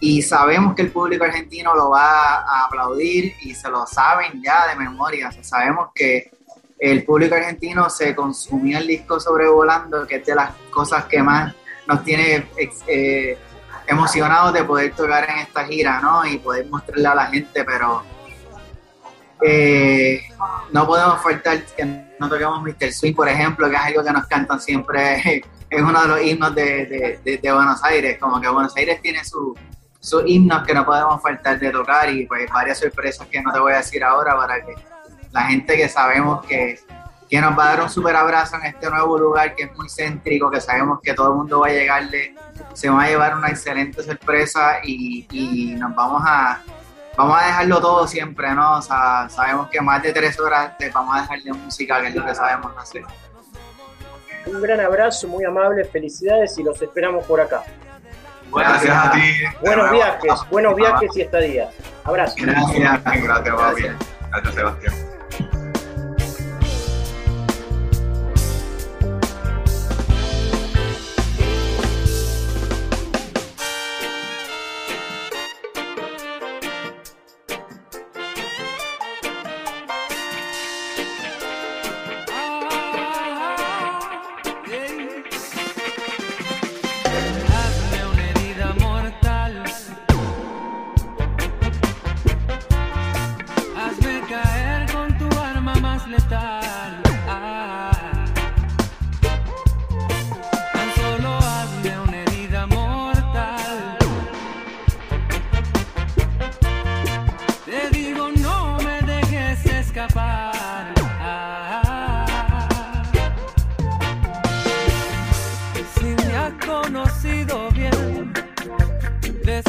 Y sabemos que el público argentino lo va a aplaudir y se lo saben ya de memoria. O sea, sabemos que el público argentino se consumió el disco sobrevolando, que es de las cosas que más nos tiene eh, emocionados de poder tocar en esta gira, ¿no? Y poder mostrarle a la gente, pero eh, no podemos faltar que no toquemos Mr. Swing, por ejemplo, que es algo que nos cantan siempre, *laughs* es uno de los himnos de, de- Buenos Aires, como que Buenos Aires tiene su- sus himnos que no podemos faltar de tocar y pues varias sorpresas que no te voy a decir ahora para que la gente que sabemos que, que nos va a dar un super abrazo en este nuevo lugar que es muy céntrico, que sabemos que todo el mundo va a llegarle, se va a llevar una excelente sorpresa y nos vamos a vamos a dejarlo todo siempre, ¿no? O sea, sabemos que más de tres horas te vamos a dejar de música, que es lo que sabemos hacer. Un gran abrazo, muy amable, felicidades y los esperamos por acá. Gracias a ti. Buenos viajes, buenos viajes y estadías. Abrazo. Gracias, gracias. Gracias, Sebastián. Conocido bien, de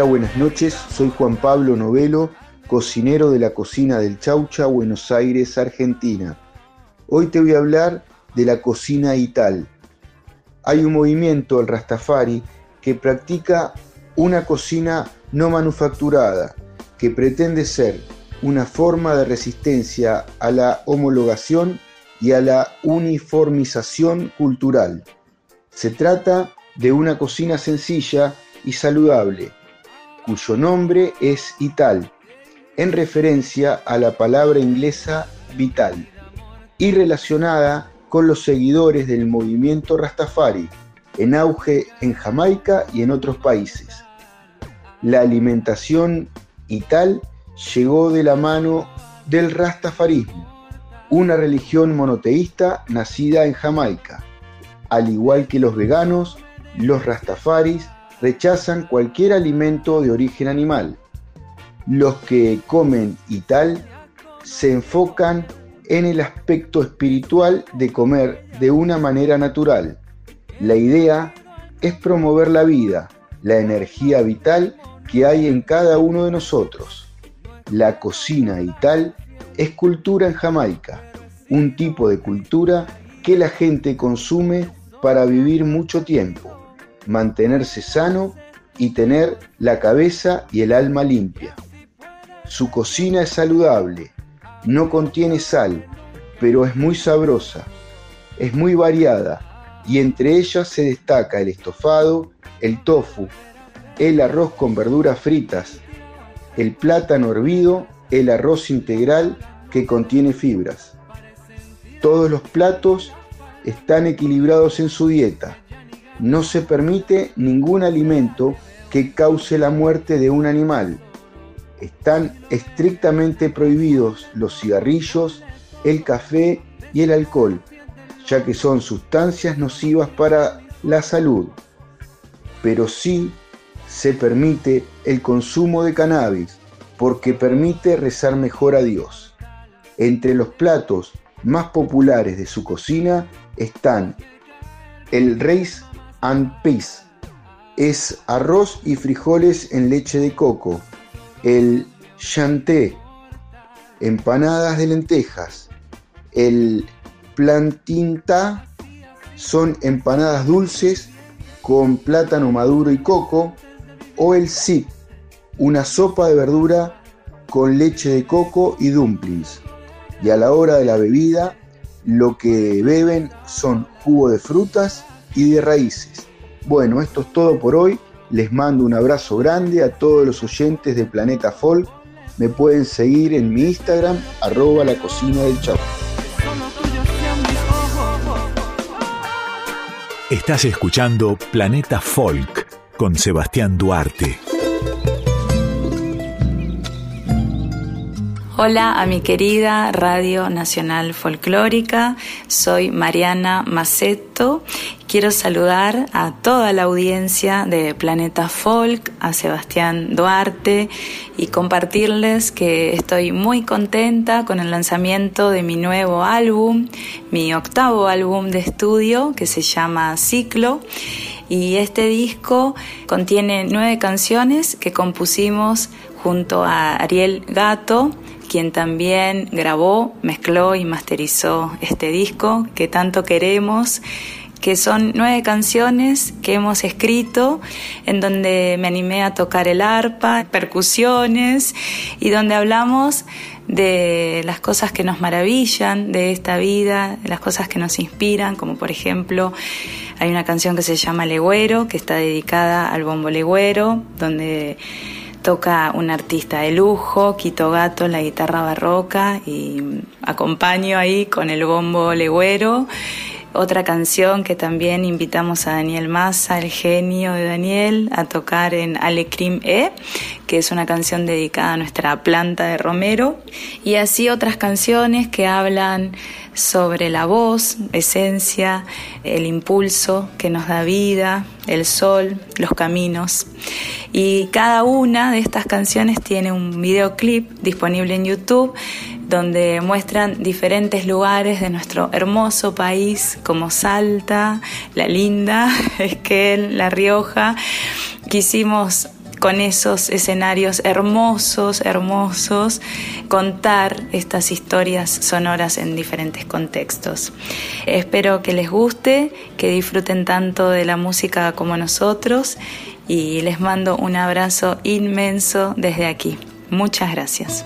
Hola, buenas noches. Soy Juan Pablo Novelo, cocinero de la cocina del Chaucha, Buenos Aires, Argentina. Hoy te voy a hablar de la cocina Ital. Hay un movimiento, el Rastafari, que practica una cocina no manufacturada, que pretende ser una forma de resistencia a la homologación y a la uniformización cultural. Se trata de una cocina sencilla y saludable, cuyo nombre es Ital, en referencia a la palabra inglesa vital, y relacionada con los seguidores del movimiento Rastafari, en auge en Jamaica y en otros países. La alimentación Ital llegó de la mano del Rastafarismo, una religión monoteísta nacida en Jamaica. Al igual que los veganos, los Rastafaris rechazan cualquier alimento de origen animal. Los que comen y tal se enfocan en el aspecto espiritual de comer de una manera natural. La idea es promover la vida, la energía vital que hay en cada uno de nosotros. La cocina y tal es cultura en Jamaica, un tipo de cultura que la gente consume para vivir mucho tiempo, mantenerse sano y tener la cabeza y el alma limpia. Su cocina es saludable, no contiene sal, pero es muy sabrosa, es muy variada y entre ellas se destaca el estofado, el tofu, el arroz con verduras fritas, el plátano hervido, el arroz integral que contiene fibras. Todos los platos están equilibrados en su dieta. No se permite ningún alimento que cause la muerte de un animal. Están estrictamente prohibidos los cigarrillos, el café y el alcohol, ya que son sustancias nocivas para la salud. Pero sí se permite el consumo de cannabis porque permite rezar mejor a Dios. Entre los platos más populares de su cocina están el rice and es arroz y frijoles en leche de coco, el chanté, empanadas de lentejas, el plantinta son empanadas dulces con plátano maduro y coco, o el sip, una sopa de verdura con leche de coco y dumplings. Y a la hora de la bebida, lo que beben son jugo de frutas y de raíces. Bueno, esto es todo por hoy. Les mando un abrazo grande a todos los oyentes de Planeta Folk. Me pueden seguir en mi Instagram, arroba la cocina del chavo. Estás escuchando Planeta Folk con Sebastián Duarte. Hola a mi querida Radio Nacional Folclórica, soy Mariana Maceto. Quiero saludar a toda la audiencia de Planeta Folk, a Sebastián Duarte y compartirles que estoy muy contenta con el lanzamiento de mi nuevo álbum, mi octavo álbum de estudio que se llama Ciclo. Y este disco contiene nueve canciones que compusimos junto a Ariel Gato, quien también grabó, mezcló y masterizó este disco que tanto queremos que son nueve canciones que hemos escrito, en donde me animé a tocar el arpa, percusiones, y donde hablamos de las cosas que nos maravillan de esta vida, las cosas que nos inspiran, como por ejemplo hay una canción que se llama Legüero, que está dedicada al bombo legüero, donde toca un artista de lujo, Quito Gato, la guitarra barroca y acompaño ahí con el bombo legüero. Otra canción que también invitamos a Daniel Massa, el genio de Daniel, a tocar en Alecrim E, que es una canción dedicada a nuestra planta de romero. Y así otras canciones que hablan sobre la voz, esencia, el impulso que nos da vida, el sol, los caminos. Y cada una de estas canciones tiene un videoclip disponible en YouTube donde muestran diferentes lugares de nuestro hermoso país como Salta, La Linda, *laughs* Esquel, La Rioja. Quisimos con esos escenarios hermosos, hermosos, contar estas historias sonoras en diferentes contextos. Espero que les guste, que disfruten tanto de la música como nosotros y les mando un abrazo inmenso desde aquí. Muchas gracias.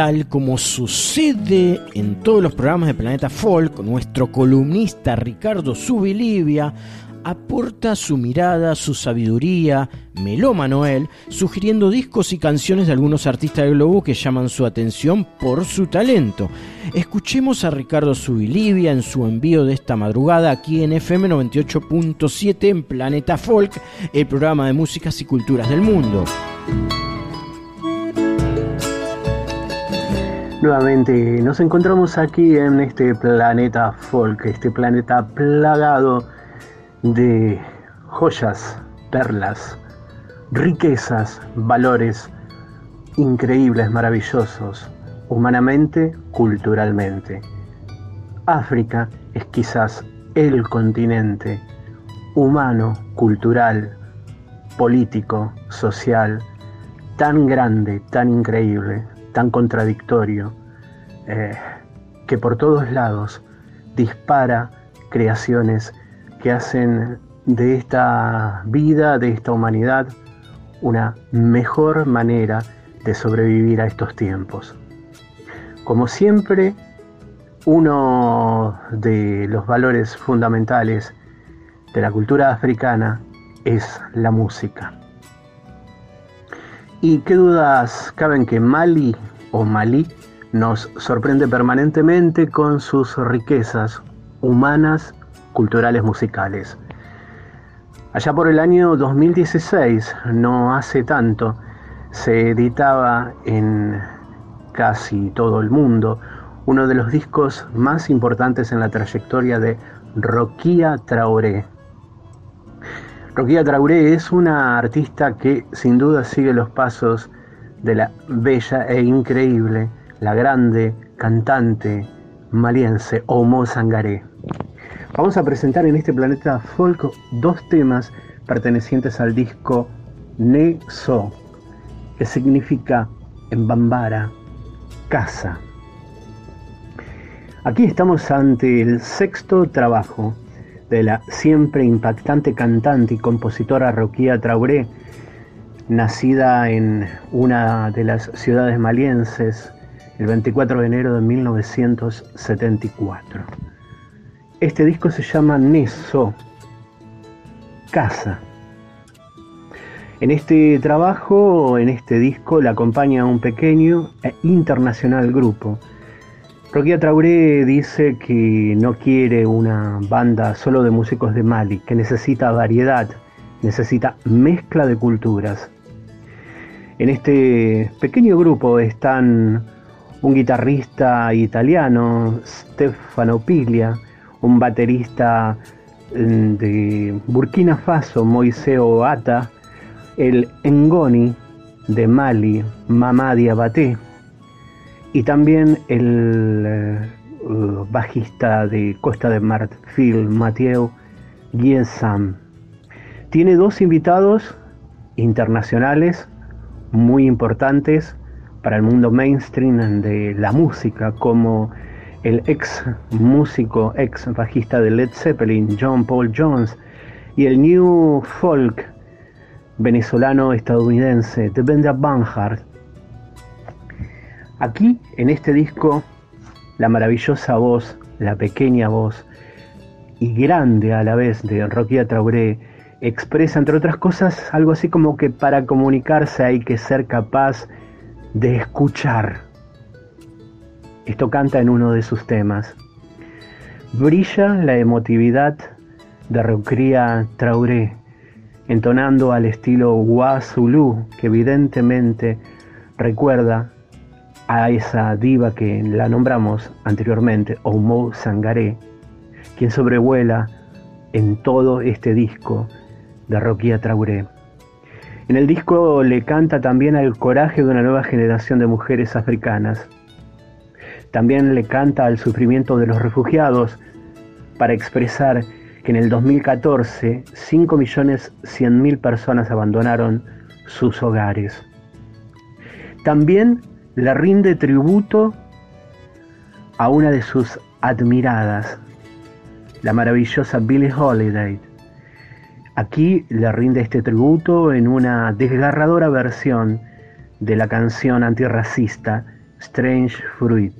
Tal como sucede en todos los programas de Planeta Folk, nuestro columnista Ricardo Subilivia aporta su mirada, su sabiduría, melómano él, sugiriendo discos y canciones de algunos artistas del globo que llaman su atención por su talento. Escuchemos a Ricardo Subilivia en su envío de esta madrugada aquí en FM 98.7 en Planeta Folk, el programa de músicas y culturas del mundo. Nuevamente nos encontramos aquí en este planeta folk, este planeta plagado de joyas, perlas, riquezas, valores increíbles, maravillosos, humanamente, culturalmente. África es quizás el continente humano, cultural, político, social, tan grande, tan increíble, tan contradictorio, eh, que por todos lados dispara creaciones que hacen de esta vida, de esta humanidad, una mejor manera de sobrevivir a estos tiempos. Como siempre, uno de los valores fundamentales de la cultura africana es la música. Y qué dudas caben que Mali o Malí nos sorprende permanentemente con sus riquezas humanas, culturales, musicales. Allá por el año 2016, no hace tanto, se editaba en casi todo el mundo uno de los discos más importantes en la trayectoria de Roquia Traoré. Roquia Traoré es una artista que sin duda sigue los pasos de la bella e increíble, la grande cantante maliense Omo Sangaré. Vamos a presentar en este planeta folk dos temas pertenecientes al disco Ne So, que significa en bambara casa. Aquí estamos ante el sexto trabajo de la siempre impactante cantante y compositora Roquía Traoré, nacida en una de las ciudades malienses el 24 de enero de 1974. Este disco se llama Neso, Casa. En este trabajo, en este disco, la acompaña un pequeño e internacional grupo. Roquia Traoré dice que no quiere una banda solo de músicos de Mali, que necesita variedad, necesita mezcla de culturas. En este pequeño grupo están un guitarrista italiano, Stefano Piglia, un baterista mm, de Burkina Faso, Moiseo Ata, el Ngoni de Mali, Mamadi Abaté, y también el eh, uh, bajista de Costa de Marfil, Mateo Guiensam. Tiene dos invitados internacionales muy importantes para el mundo mainstream de la música, como el ex músico, ex bajista de Led Zeppelin, John Paul Jones, y el new folk venezolano estadounidense, de Benda Banhart. Aquí, en este disco, la maravillosa voz, la pequeña voz y grande a la vez de Roquia Traoré expresa, entre otras cosas, algo así como que para comunicarse hay que ser capaz de escuchar. Esto canta en uno de sus temas. Brilla la emotividad de Roquia Traoré, entonando al estilo Guazulú, que evidentemente recuerda a esa diva que la nombramos anteriormente, Omo Sangaré, quien sobrevuela en todo este disco de Roquia Traoré. En el disco le canta también al coraje de una nueva generación de mujeres africanas. También le canta al sufrimiento de los refugiados para expresar que en el 2014 5.100.000 personas abandonaron sus hogares. También le rinde tributo a una de sus admiradas, la maravillosa Billie Holiday. Aquí le rinde este tributo en una desgarradora versión de la canción antirracista Strange Fruit.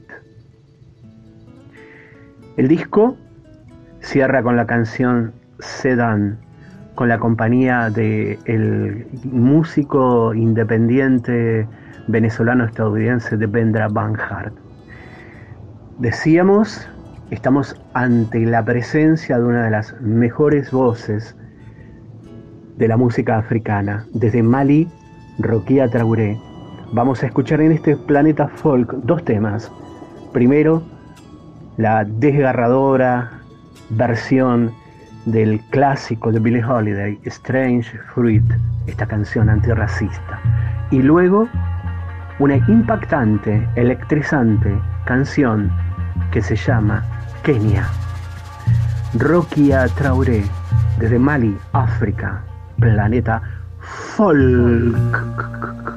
El disco cierra con la canción Sedan, con la compañía de el músico independiente venezolano-estadounidense de Vendra Banhart. Decíamos, estamos ante la presencia de una de las mejores voces de la música africana. Desde Mali, Roquia Traoré. Vamos a escuchar en este planeta folk dos temas. Primero, la desgarradora versión del clásico de Billie Holiday, Strange Fruit, esta canción antirracista. Y luego, una impactante, electrizante canción que se llama Kenia. Roquia Traoré, desde Mali, África, planeta folk.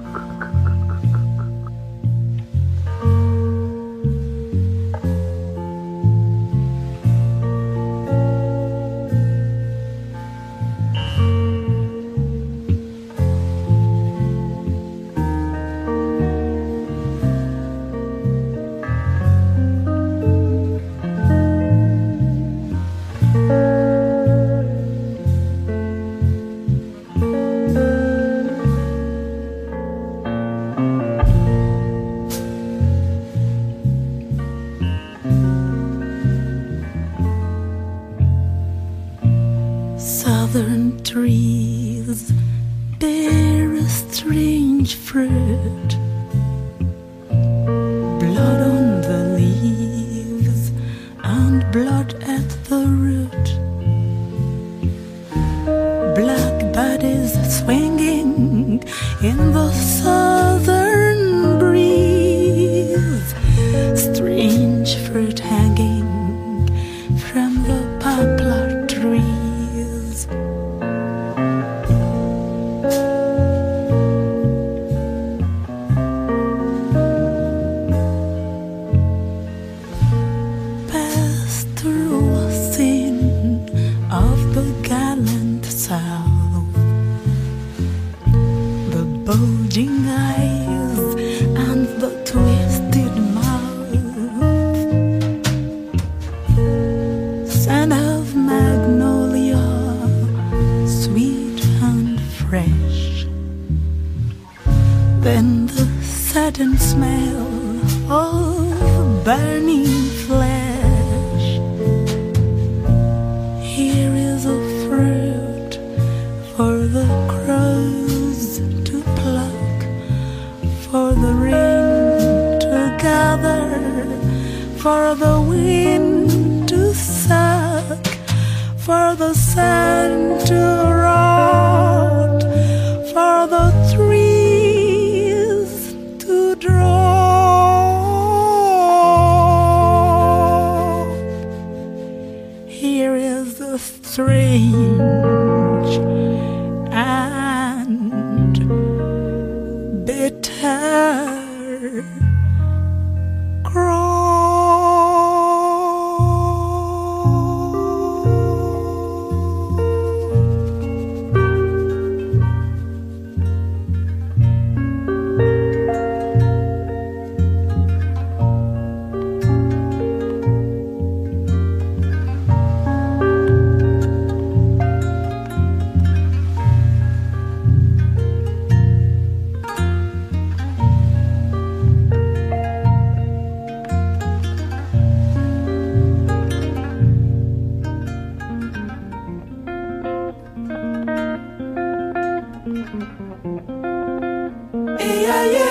eyaye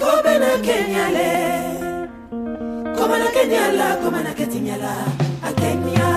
kobe na kenyale koma na kenyala koma na ketinyala akenya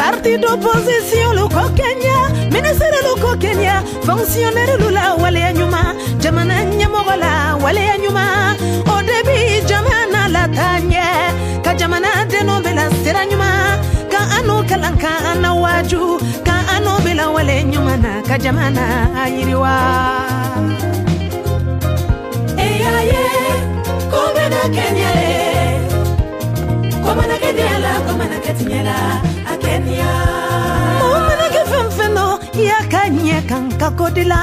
parti d'opposition luko kenya minisiri luko kenya fonctionnaire lu la waleya ɲuman jamana ɲɛmɔgɔ la waleya ɲuman o de bi jamana lata ɲɛ ka jamana denw bɛla sira ɲuman ka an n'u kalan ka an na waju ka Kano bila wale nyumana kajamana ayiriwa Eyaye kombe na kenyele Komana kenyela komana ketinyela akenya Komana ke fenfeno ya kanye kankakodila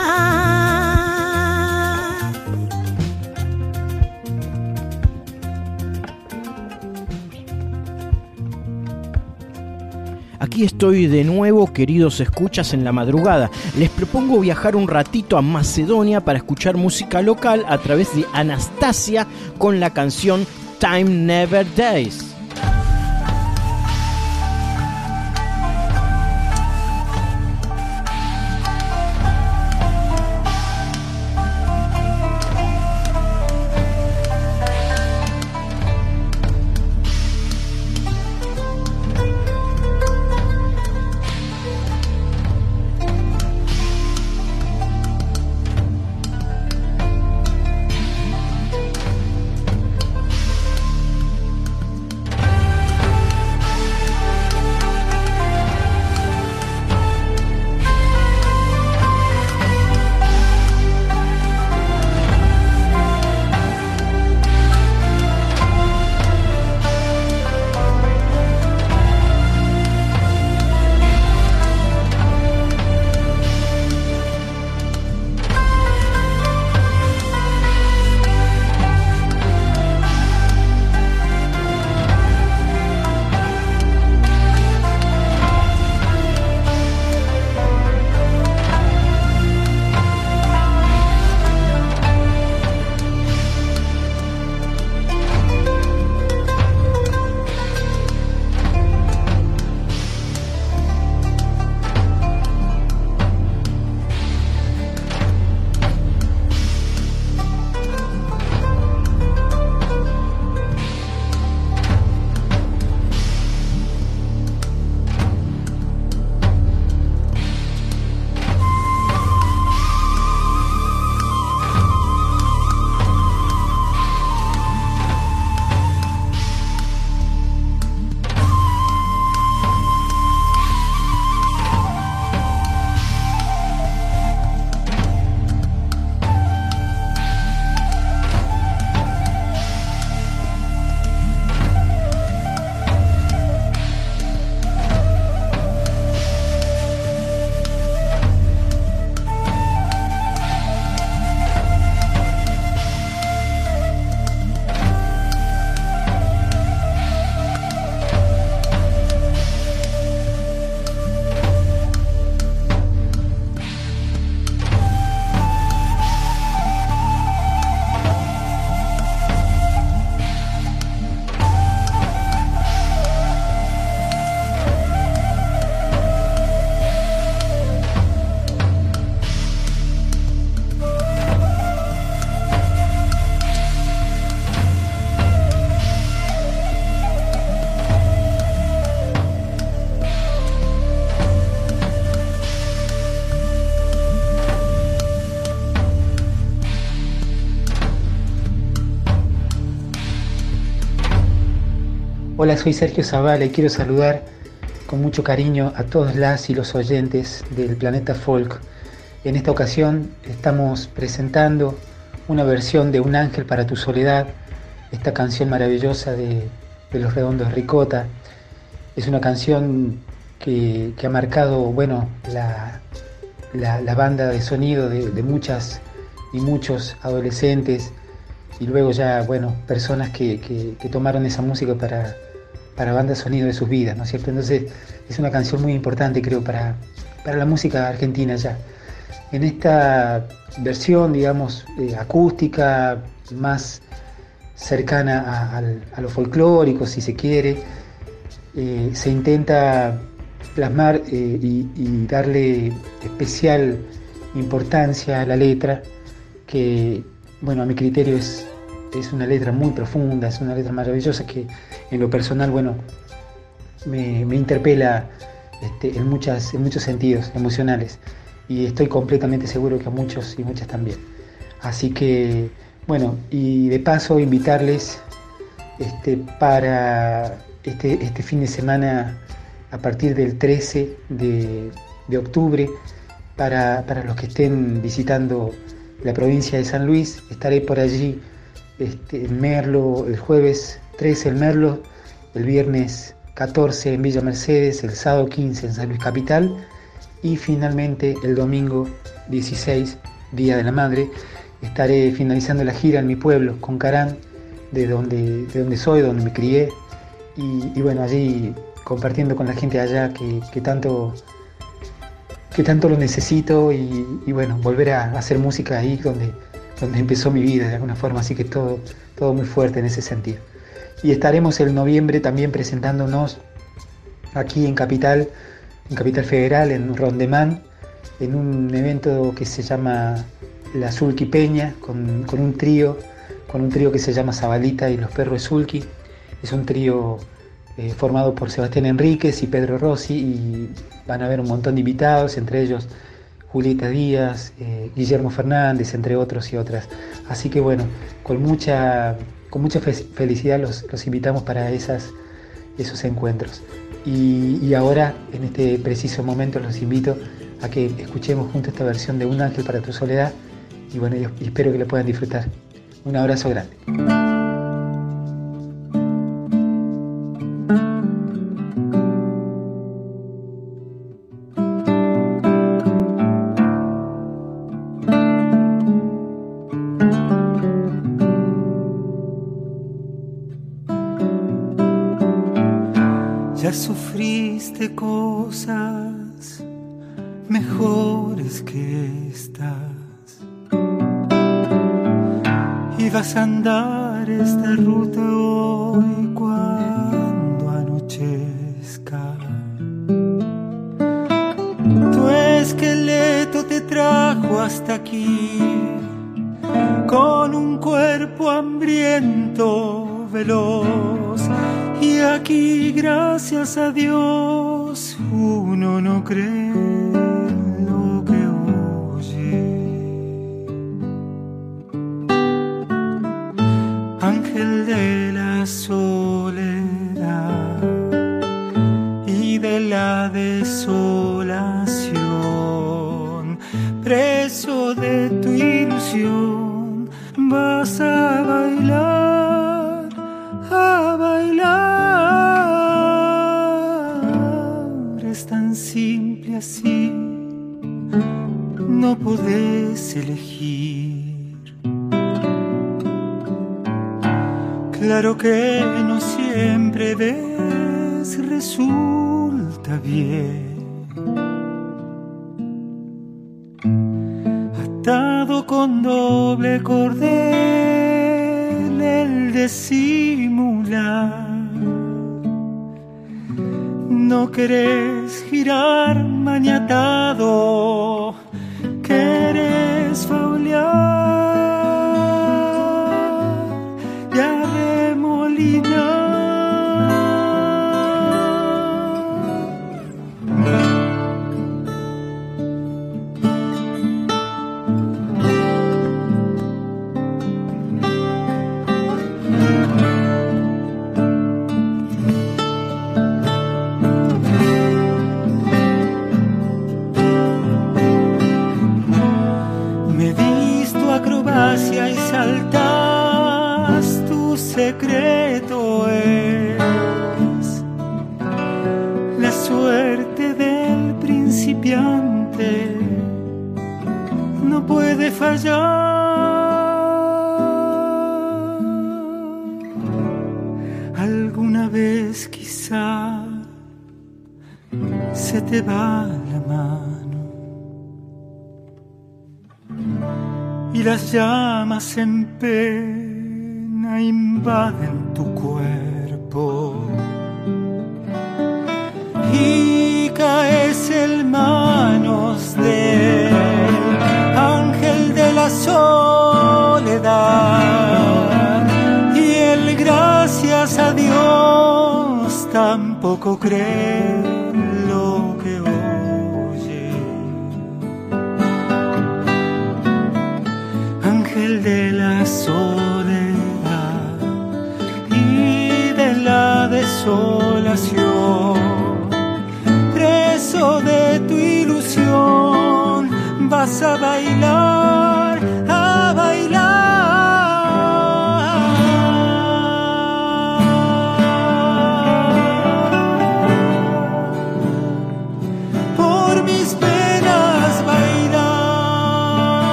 Aquí estoy de nuevo, queridos escuchas en la madrugada. Les propongo viajar un ratito a Macedonia para escuchar música local a través de Anastasia con la canción Time Never Dies. Hola, soy Sergio Zavala y quiero saludar con mucho cariño a todos las y los oyentes del Planeta Folk. En esta ocasión estamos presentando una versión de Un ángel para tu soledad, esta canción maravillosa de, de Los Redondos Ricota. Es una canción que, que ha marcado, bueno, la, la, banda de sonido de, muchas y muchos adolescentes y luego ya, bueno, personas que- que tomaron esa música para, para banda sonido de sus vidas, ¿no es cierto? Entonces es una canción muy importante, creo, para, para la música argentina ya. En esta versión, digamos, eh, acústica, más cercana a, a lo folclórico, si se quiere, eh, se intenta plasmar eh, y, y darle especial importancia a la letra, que, bueno, a mi criterio es, es una letra muy profunda, es una letra maravillosa que en lo personal, bueno, me, interpela este, en, muchas, en muchos sentidos emocionales y estoy completamente seguro que a muchos y muchas también. Así que, bueno, y de paso invitarles este, para este, este fin de semana a partir del 13 de, de octubre, para, para los que estén visitando la provincia de San Luis, estaré por allí este, Merlo el jueves 13 en Merlo, el viernes 14 en Villa Mercedes, el sábado 15 en San Luis Capital y finalmente el domingo 16, Día de la Madre, estaré finalizando la gira en mi pueblo, Concarán, de donde, de donde soy, donde me crié. Y, bueno, allí compartiendo con la gente allá que, que tanto que tanto lo necesito y bueno, volver a hacer música ahí donde, donde empezó mi vida de alguna forma, así que todo, todo muy fuerte en ese sentido. Y estaremos el noviembre también presentándonos aquí en Capital, en Capital Federal, en Rondemán, en un evento que se llama La Zulki Peña, con, con un trío, con un trío que se llama Zabalita y los Perros Zulki. Es un trío eh, formado por Sebastián Enríquez y Pedro Rossi y van a haber un montón de invitados, entre ellos Julieta Díaz, eh, Guillermo Fernández, entre otros y otras. Así que bueno, con mucha, con mucha fe- felicidad los, los invitamos para esas, esos encuentros. Y, ahora, en este preciso momento, los invito a que escuchemos junto esta versión de Un ángel para tu soledad y bueno, espero que la puedan disfrutar. Un abrazo grande. Ya sufriste cosas mejores que estas. Y vas a andar esta ruta hoy cuando anochezca. Tu esqueleto te trajo hasta aquí con un cuerpo hambriento, veloz. Aquí, gracias a Dios, uno no cree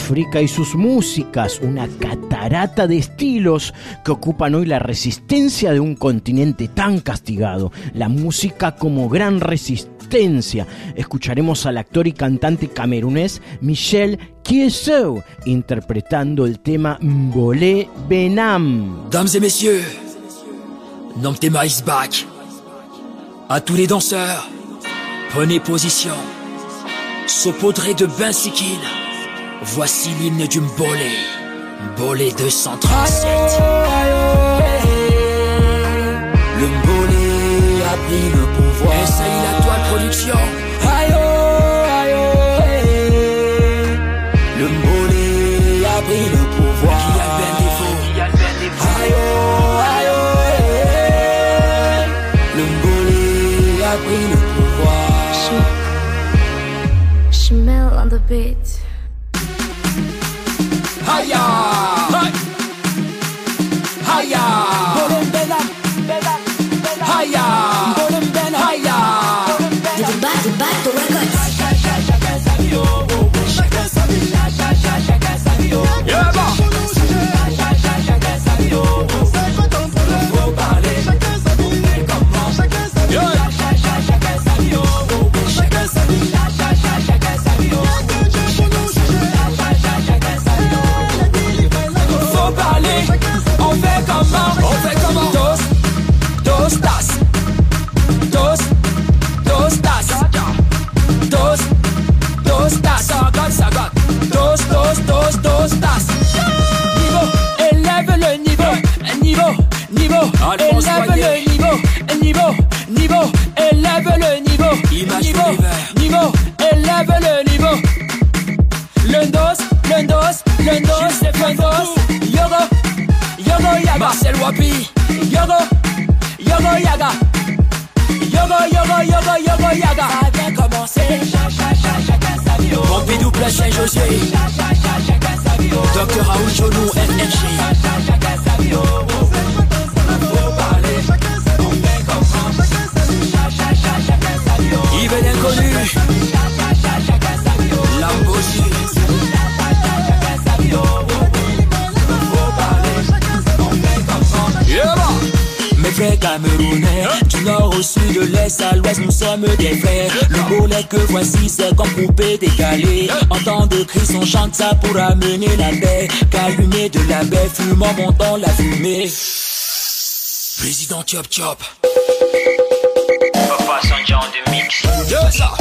África y sus músicas, una catarata de estilos que ocupan hoy la resistencia de un continente tan castigado, la música como gran resistencia. Escucharemos al actor y cantante camerunés Michel Kieso interpretando el tema Mbolé Benam. Dames et messieurs, Nomtema is back. À tous les danseurs, prenez position. Saupoudré de Bensikin, voici l'hymne du Mbolé. Mbolé 237. Le Mbolé a pris le pouvoir. Essaye la toile production. Tas Niveau, élève le niveau Niveau, niveau Élève le niveau Niveau, niveau Élève le niveau Niveau, niveau Élève le niveau. Le dos, le dos, le dos, le dos. Yogo, yogo yaga. Marcel Wapi Yogo, yogo yaga. Yogo, yogo, yogo, yogo yaga. Ça a bien commencé Pompidou, Place Saint-José Docteur Raoul Jonou, NNG Yves l'inconnu camerounais, du nord au sud, de l'est à l'ouest, nous sommes des frères. Le bolet que voici, c'est comme poupée décalée. En temps de crise, on chante ça pour amener la paix. Qu'allumer de la baie, fumant, montant la fumée. Président Chop Chop. Papa Sanjan de mix. Yeah, ça.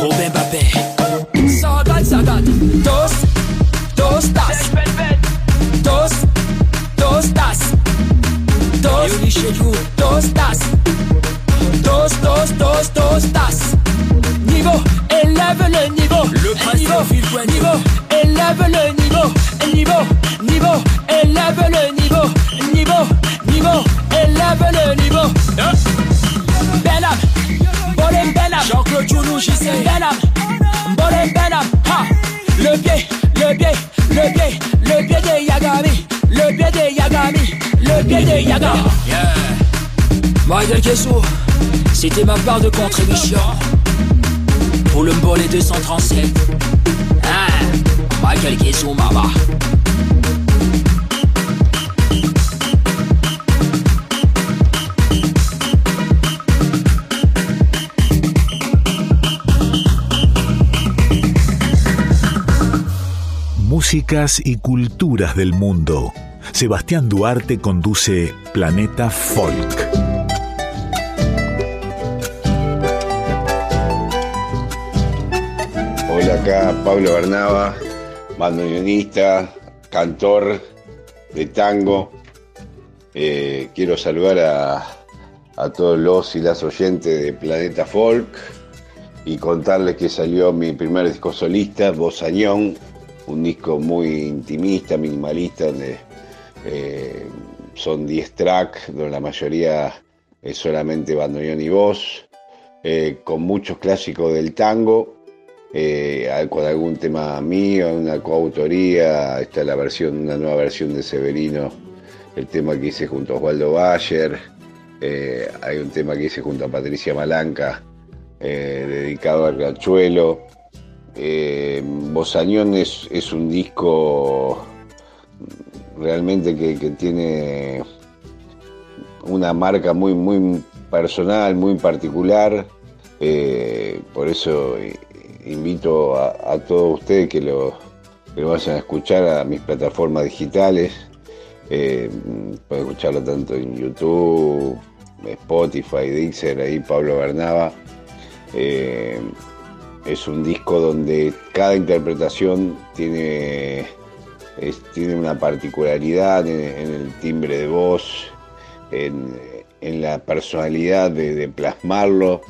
Robin Mbappé. Sagat, sagat. Dos, dos tas. tostas. Dos, dos, dos, tostas. Niveau, élève le niveau. Le niveau, niveau, élève le niveau. Niveau, niveau, élève le niveau. Niveau, niveau, élève le niveau. Belle âme, bonne belle âme. Jean-Claude Junou, j'y sais. Belle âme, bonne belle âme. Ha, le pied, le pied, le pied, le pied des Yagami. Le pied des Yagami, le pied des Yagami. Michael Kessou, c'était ma part de contribution pour le Mbolé 237. Hein, Michael Kessou, maman. Músicas y culturas del mundo. Sebastián Duarte conduce Planeta Folk. Pablo Bernaba, bandoneonista, cantor de tango. Eh, quiero saludar a, todos los y las oyentes de Planeta Folk y contarles que salió mi primer disco solista, Bosañón, un disco muy intimista, minimalista, donde eh, son 10 tracks, donde la mayoría es solamente bandoneón y voz, eh, con muchos clásicos del tango, eh, con algún tema mío, una coautoría, está la versión, una nueva versión de Severino, el tema que hice junto a Osvaldo Bayer, eh, hay un tema que hice junto a Patricia Malanca, eh, dedicado al Gachuelo. Eh, Bosañón es, es un disco realmente que, que tiene una marca muy, muy personal, muy particular. Por eso invito a, todos ustedes que lo, vayan a escuchar a mis plataformas digitales. Eh, pueden escucharlo tanto en YouTube, Spotify, Dixer, ahí Pablo Bernaba. Eh, es un disco donde cada interpretación tiene, tiene una particularidad en, el timbre de voz, en, la personalidad de, de plasmarlo.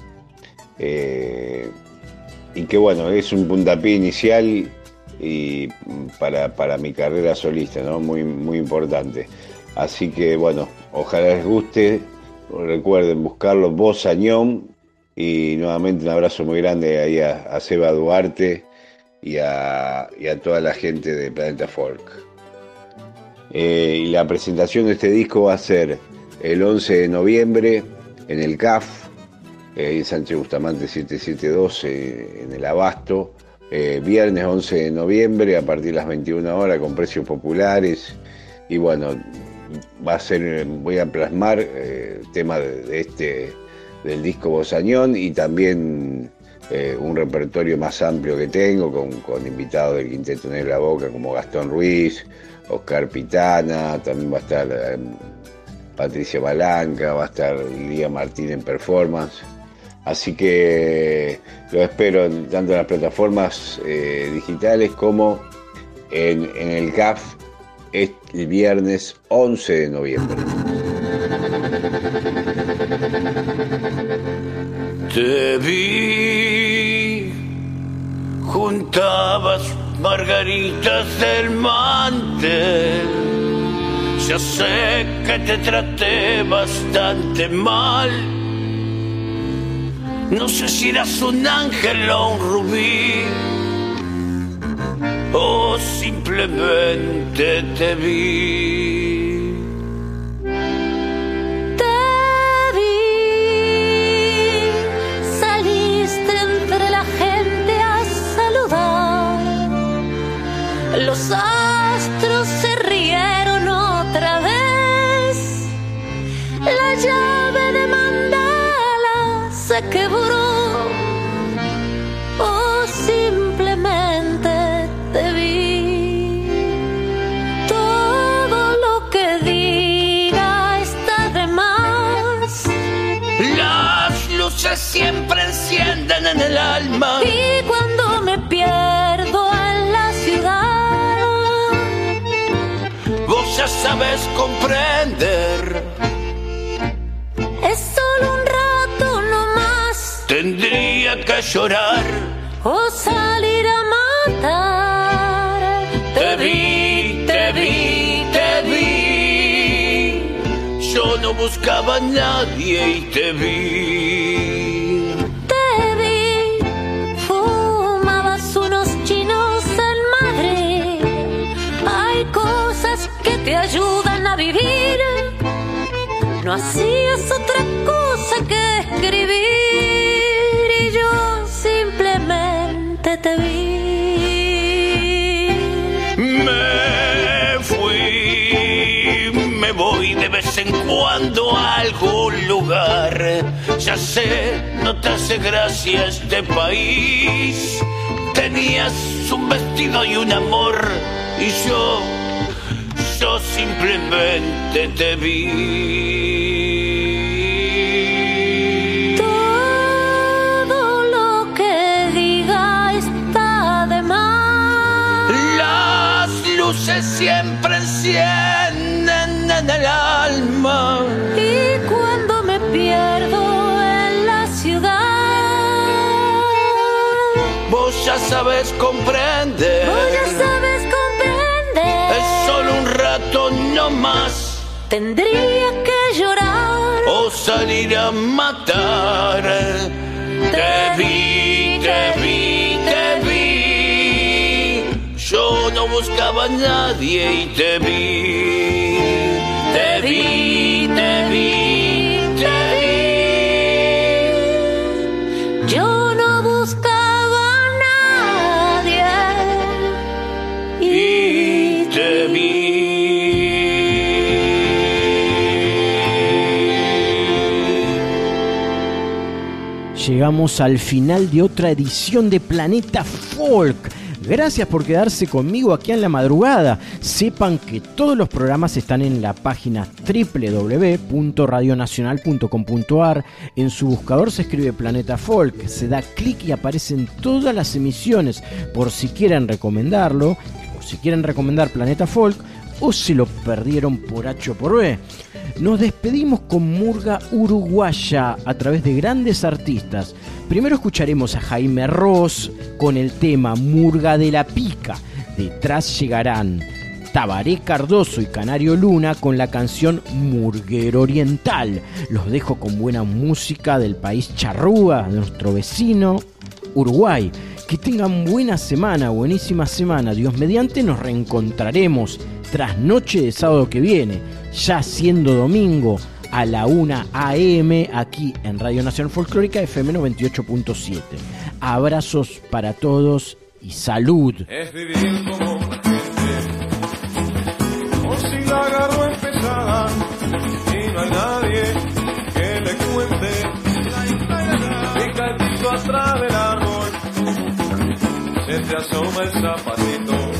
eh, y que bueno, es un puntapié inicial y para, para mi carrera solista, ¿no? Muy, muy importante. Así que bueno, ojalá les guste. Recuerden buscarlo Voz Añón y nuevamente un abrazo muy grande ahí a, a Seba Duarte y a, y a toda la gente de Planeta Folk. Eh, y la presentación de este disco va a ser el 11 de noviembre en el CAF, eh, en Sánchez Bustamante 772, eh, en el Abasto. Eh, viernes 11 de noviembre a partir de las 21 horas con precios populares. Y bueno, va a ser, voy a plasmar eh, el tema de, este, del disco Bosañón y también eh, un repertorio más amplio que tengo con, invitados del Quinteto Negro La Boca como Gastón Ruiz, Oscar Pitana, también va a estar eh, Patricia Balanca, va a estar Lía Martín en performance. Así que lo espero tanto en las plataformas eh, digitales como en, en el CAF el viernes 11 de noviembre. Te vi, juntabas margaritas del mantel. Ya sé que te traté bastante mal. No sé si eras un ángel o un rubí. O simplemente te vi. En el alma. Y cuando me pierdo en la ciudad, Vos ya sabes comprender. es solo un rato nomás. Tendría que llorar. O salir a matar. Te vi, te vi, te vi. Yo no buscaba a nadie y. Te vi. No hacías otra cosa que escribir y yo simplemente te vi. Me fui, me voy de vez en cuando a algún lugar. Ya sé, no te hace gracia este país. Tenías un vestido y un amor y yo, yo simplemente te vi. Siempre encienden en el alma. Y cuando me pierdo en la ciudad, Vos ya sabes comprender. vos ya sabes comprender. Es solo un rato no más. Tendría que llorar. O salir a matar. Te vi, te vi, te vi. No buscaba a nadie y te vi. Te vi, te vi, te vi. Yo no buscaba a nadie. Y te Llegamos al final de otra edición de Planeta Folk. Gracias por quedarse conmigo aquí en la madrugada. Sepan que todos los programas están en la página www.radionacional.com.ar. En su buscador se escribe Planeta Folk, se da clic y aparecen todas las emisiones. Por si quieren recomendarlo, o si quieren recomendar Planeta Folk, o se lo perdieron por H o por B. Nos despedimos con murga uruguaya a través de grandes artistas. Primero escucharemos a Jaime Ross con el tema Murga de la Pica. Detrás llegarán Tabaré Cardoso y Canario Luna con la canción Murguero Oriental. Los dejo con buena música del país charrúa, de nuestro vecino Uruguay. Que tengan buena semana, buenísima semana. Dios mediante nos reencontraremos tras noche de sábado que viene, ya siendo domingo a la 1 a.m. aquí en Radio Nacional Folclórica FM 98.7. Abrazos para todos y salud. Es vivir como gente. O si la agarro empezada y no hay nadie que le cuente. Y caldito atrás del árbol se te asoma el zapatito.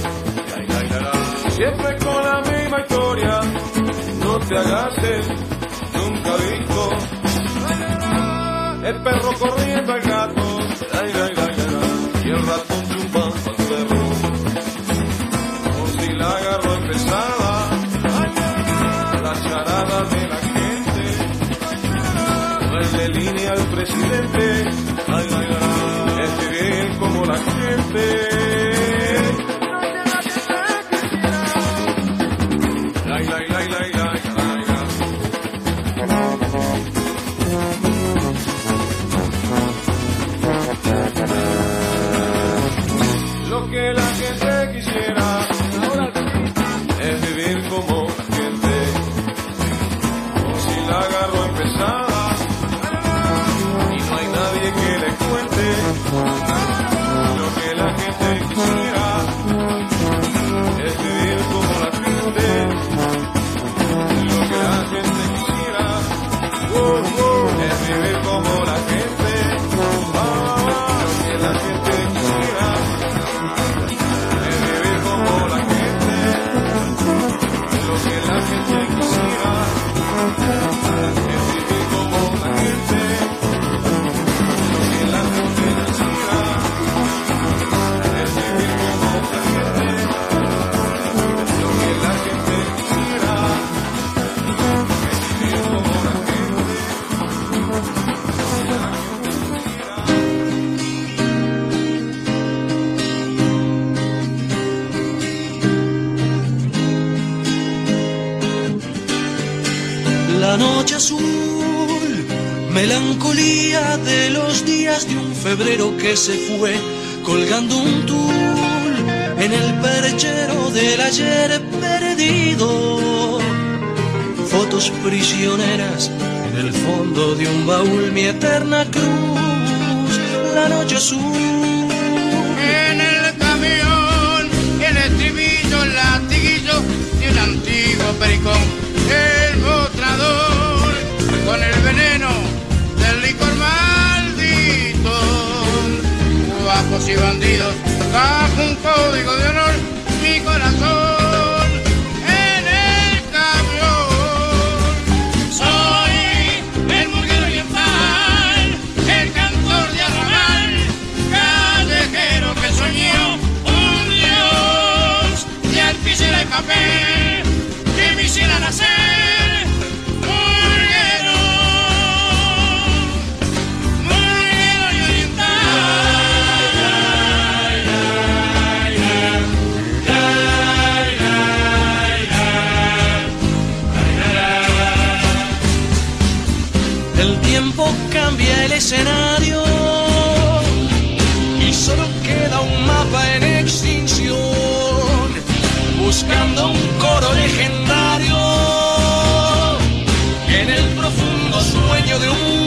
Siempre te agaches, nunca visto. El perro corriendo febrero que se fue, colgando un tul en el perchero del ayer perdido. fotos prisioneras en el fondo de un baúl, mi eterna cruz, la noche azul. En el camión, el estribillo, el latiguillo de un antiguo pericón. El mostrador con el veneno Y bandidos, bajo un código de honor, mi corazón. En el camión, soy el murguero oriental, el cantor de arrabal, callejero que soñó un dios de alpicera y papel que me hiciera nacer. Y solo queda un mapa en extinción, buscando un coro legendario en el profundo sueño de un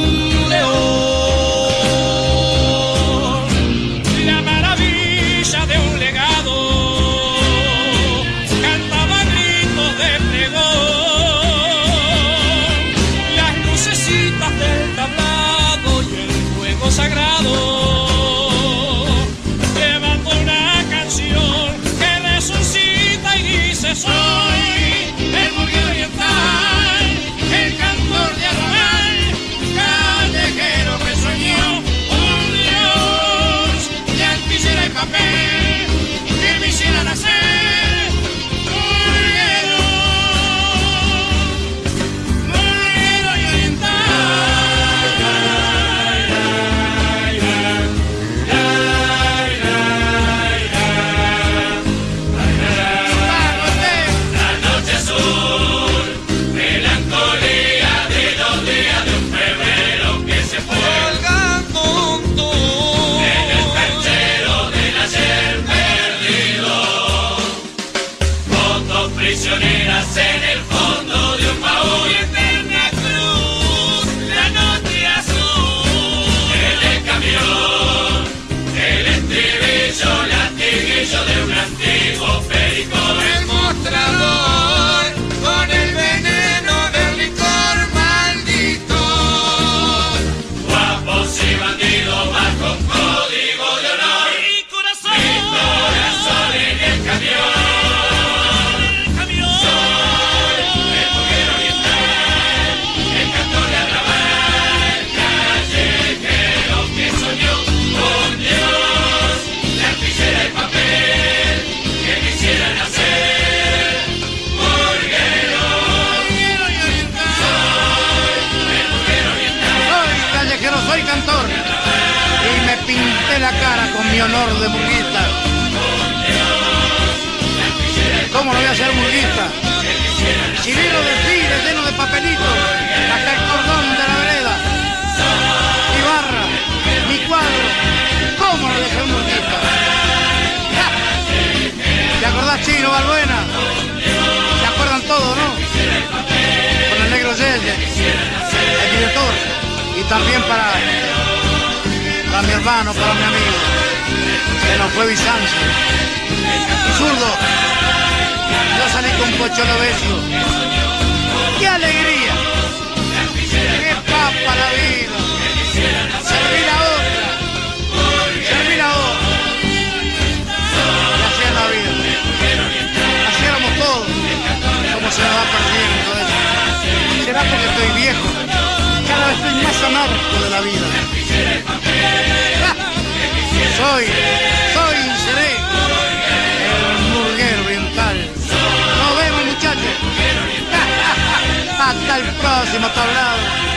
honor de murguista. ¿Cómo lo voy a hacer murguista? Si vino desfile lleno de papelitos, hasta el cordón de la vereda. Mi barra, mi cuadro, ¿cómo lo voy a hacer murguista? ¡Ja! ¿Te acordás, Chino Balbuena? ¿Se acuerdan todos, no? Con el negro Yeye, el director, y también para, para mi hermano, para mi amigo, que nos fue Bizancio. Zurdo, yo salí con Pocholo Besio. ¡Qué alegría! ¡Qué papa la vida! Serví la otra, serví la otra. Así es la vida. Así éramos todos. ¿Cómo se me va perdiendo eso? ¿Será porque estoy viejo? Cada vez estoy más amargo de la vida. Soy, soy, seré el murguero oriental. Nos vemos muchachos. *laughs* Hasta el próximo tablao.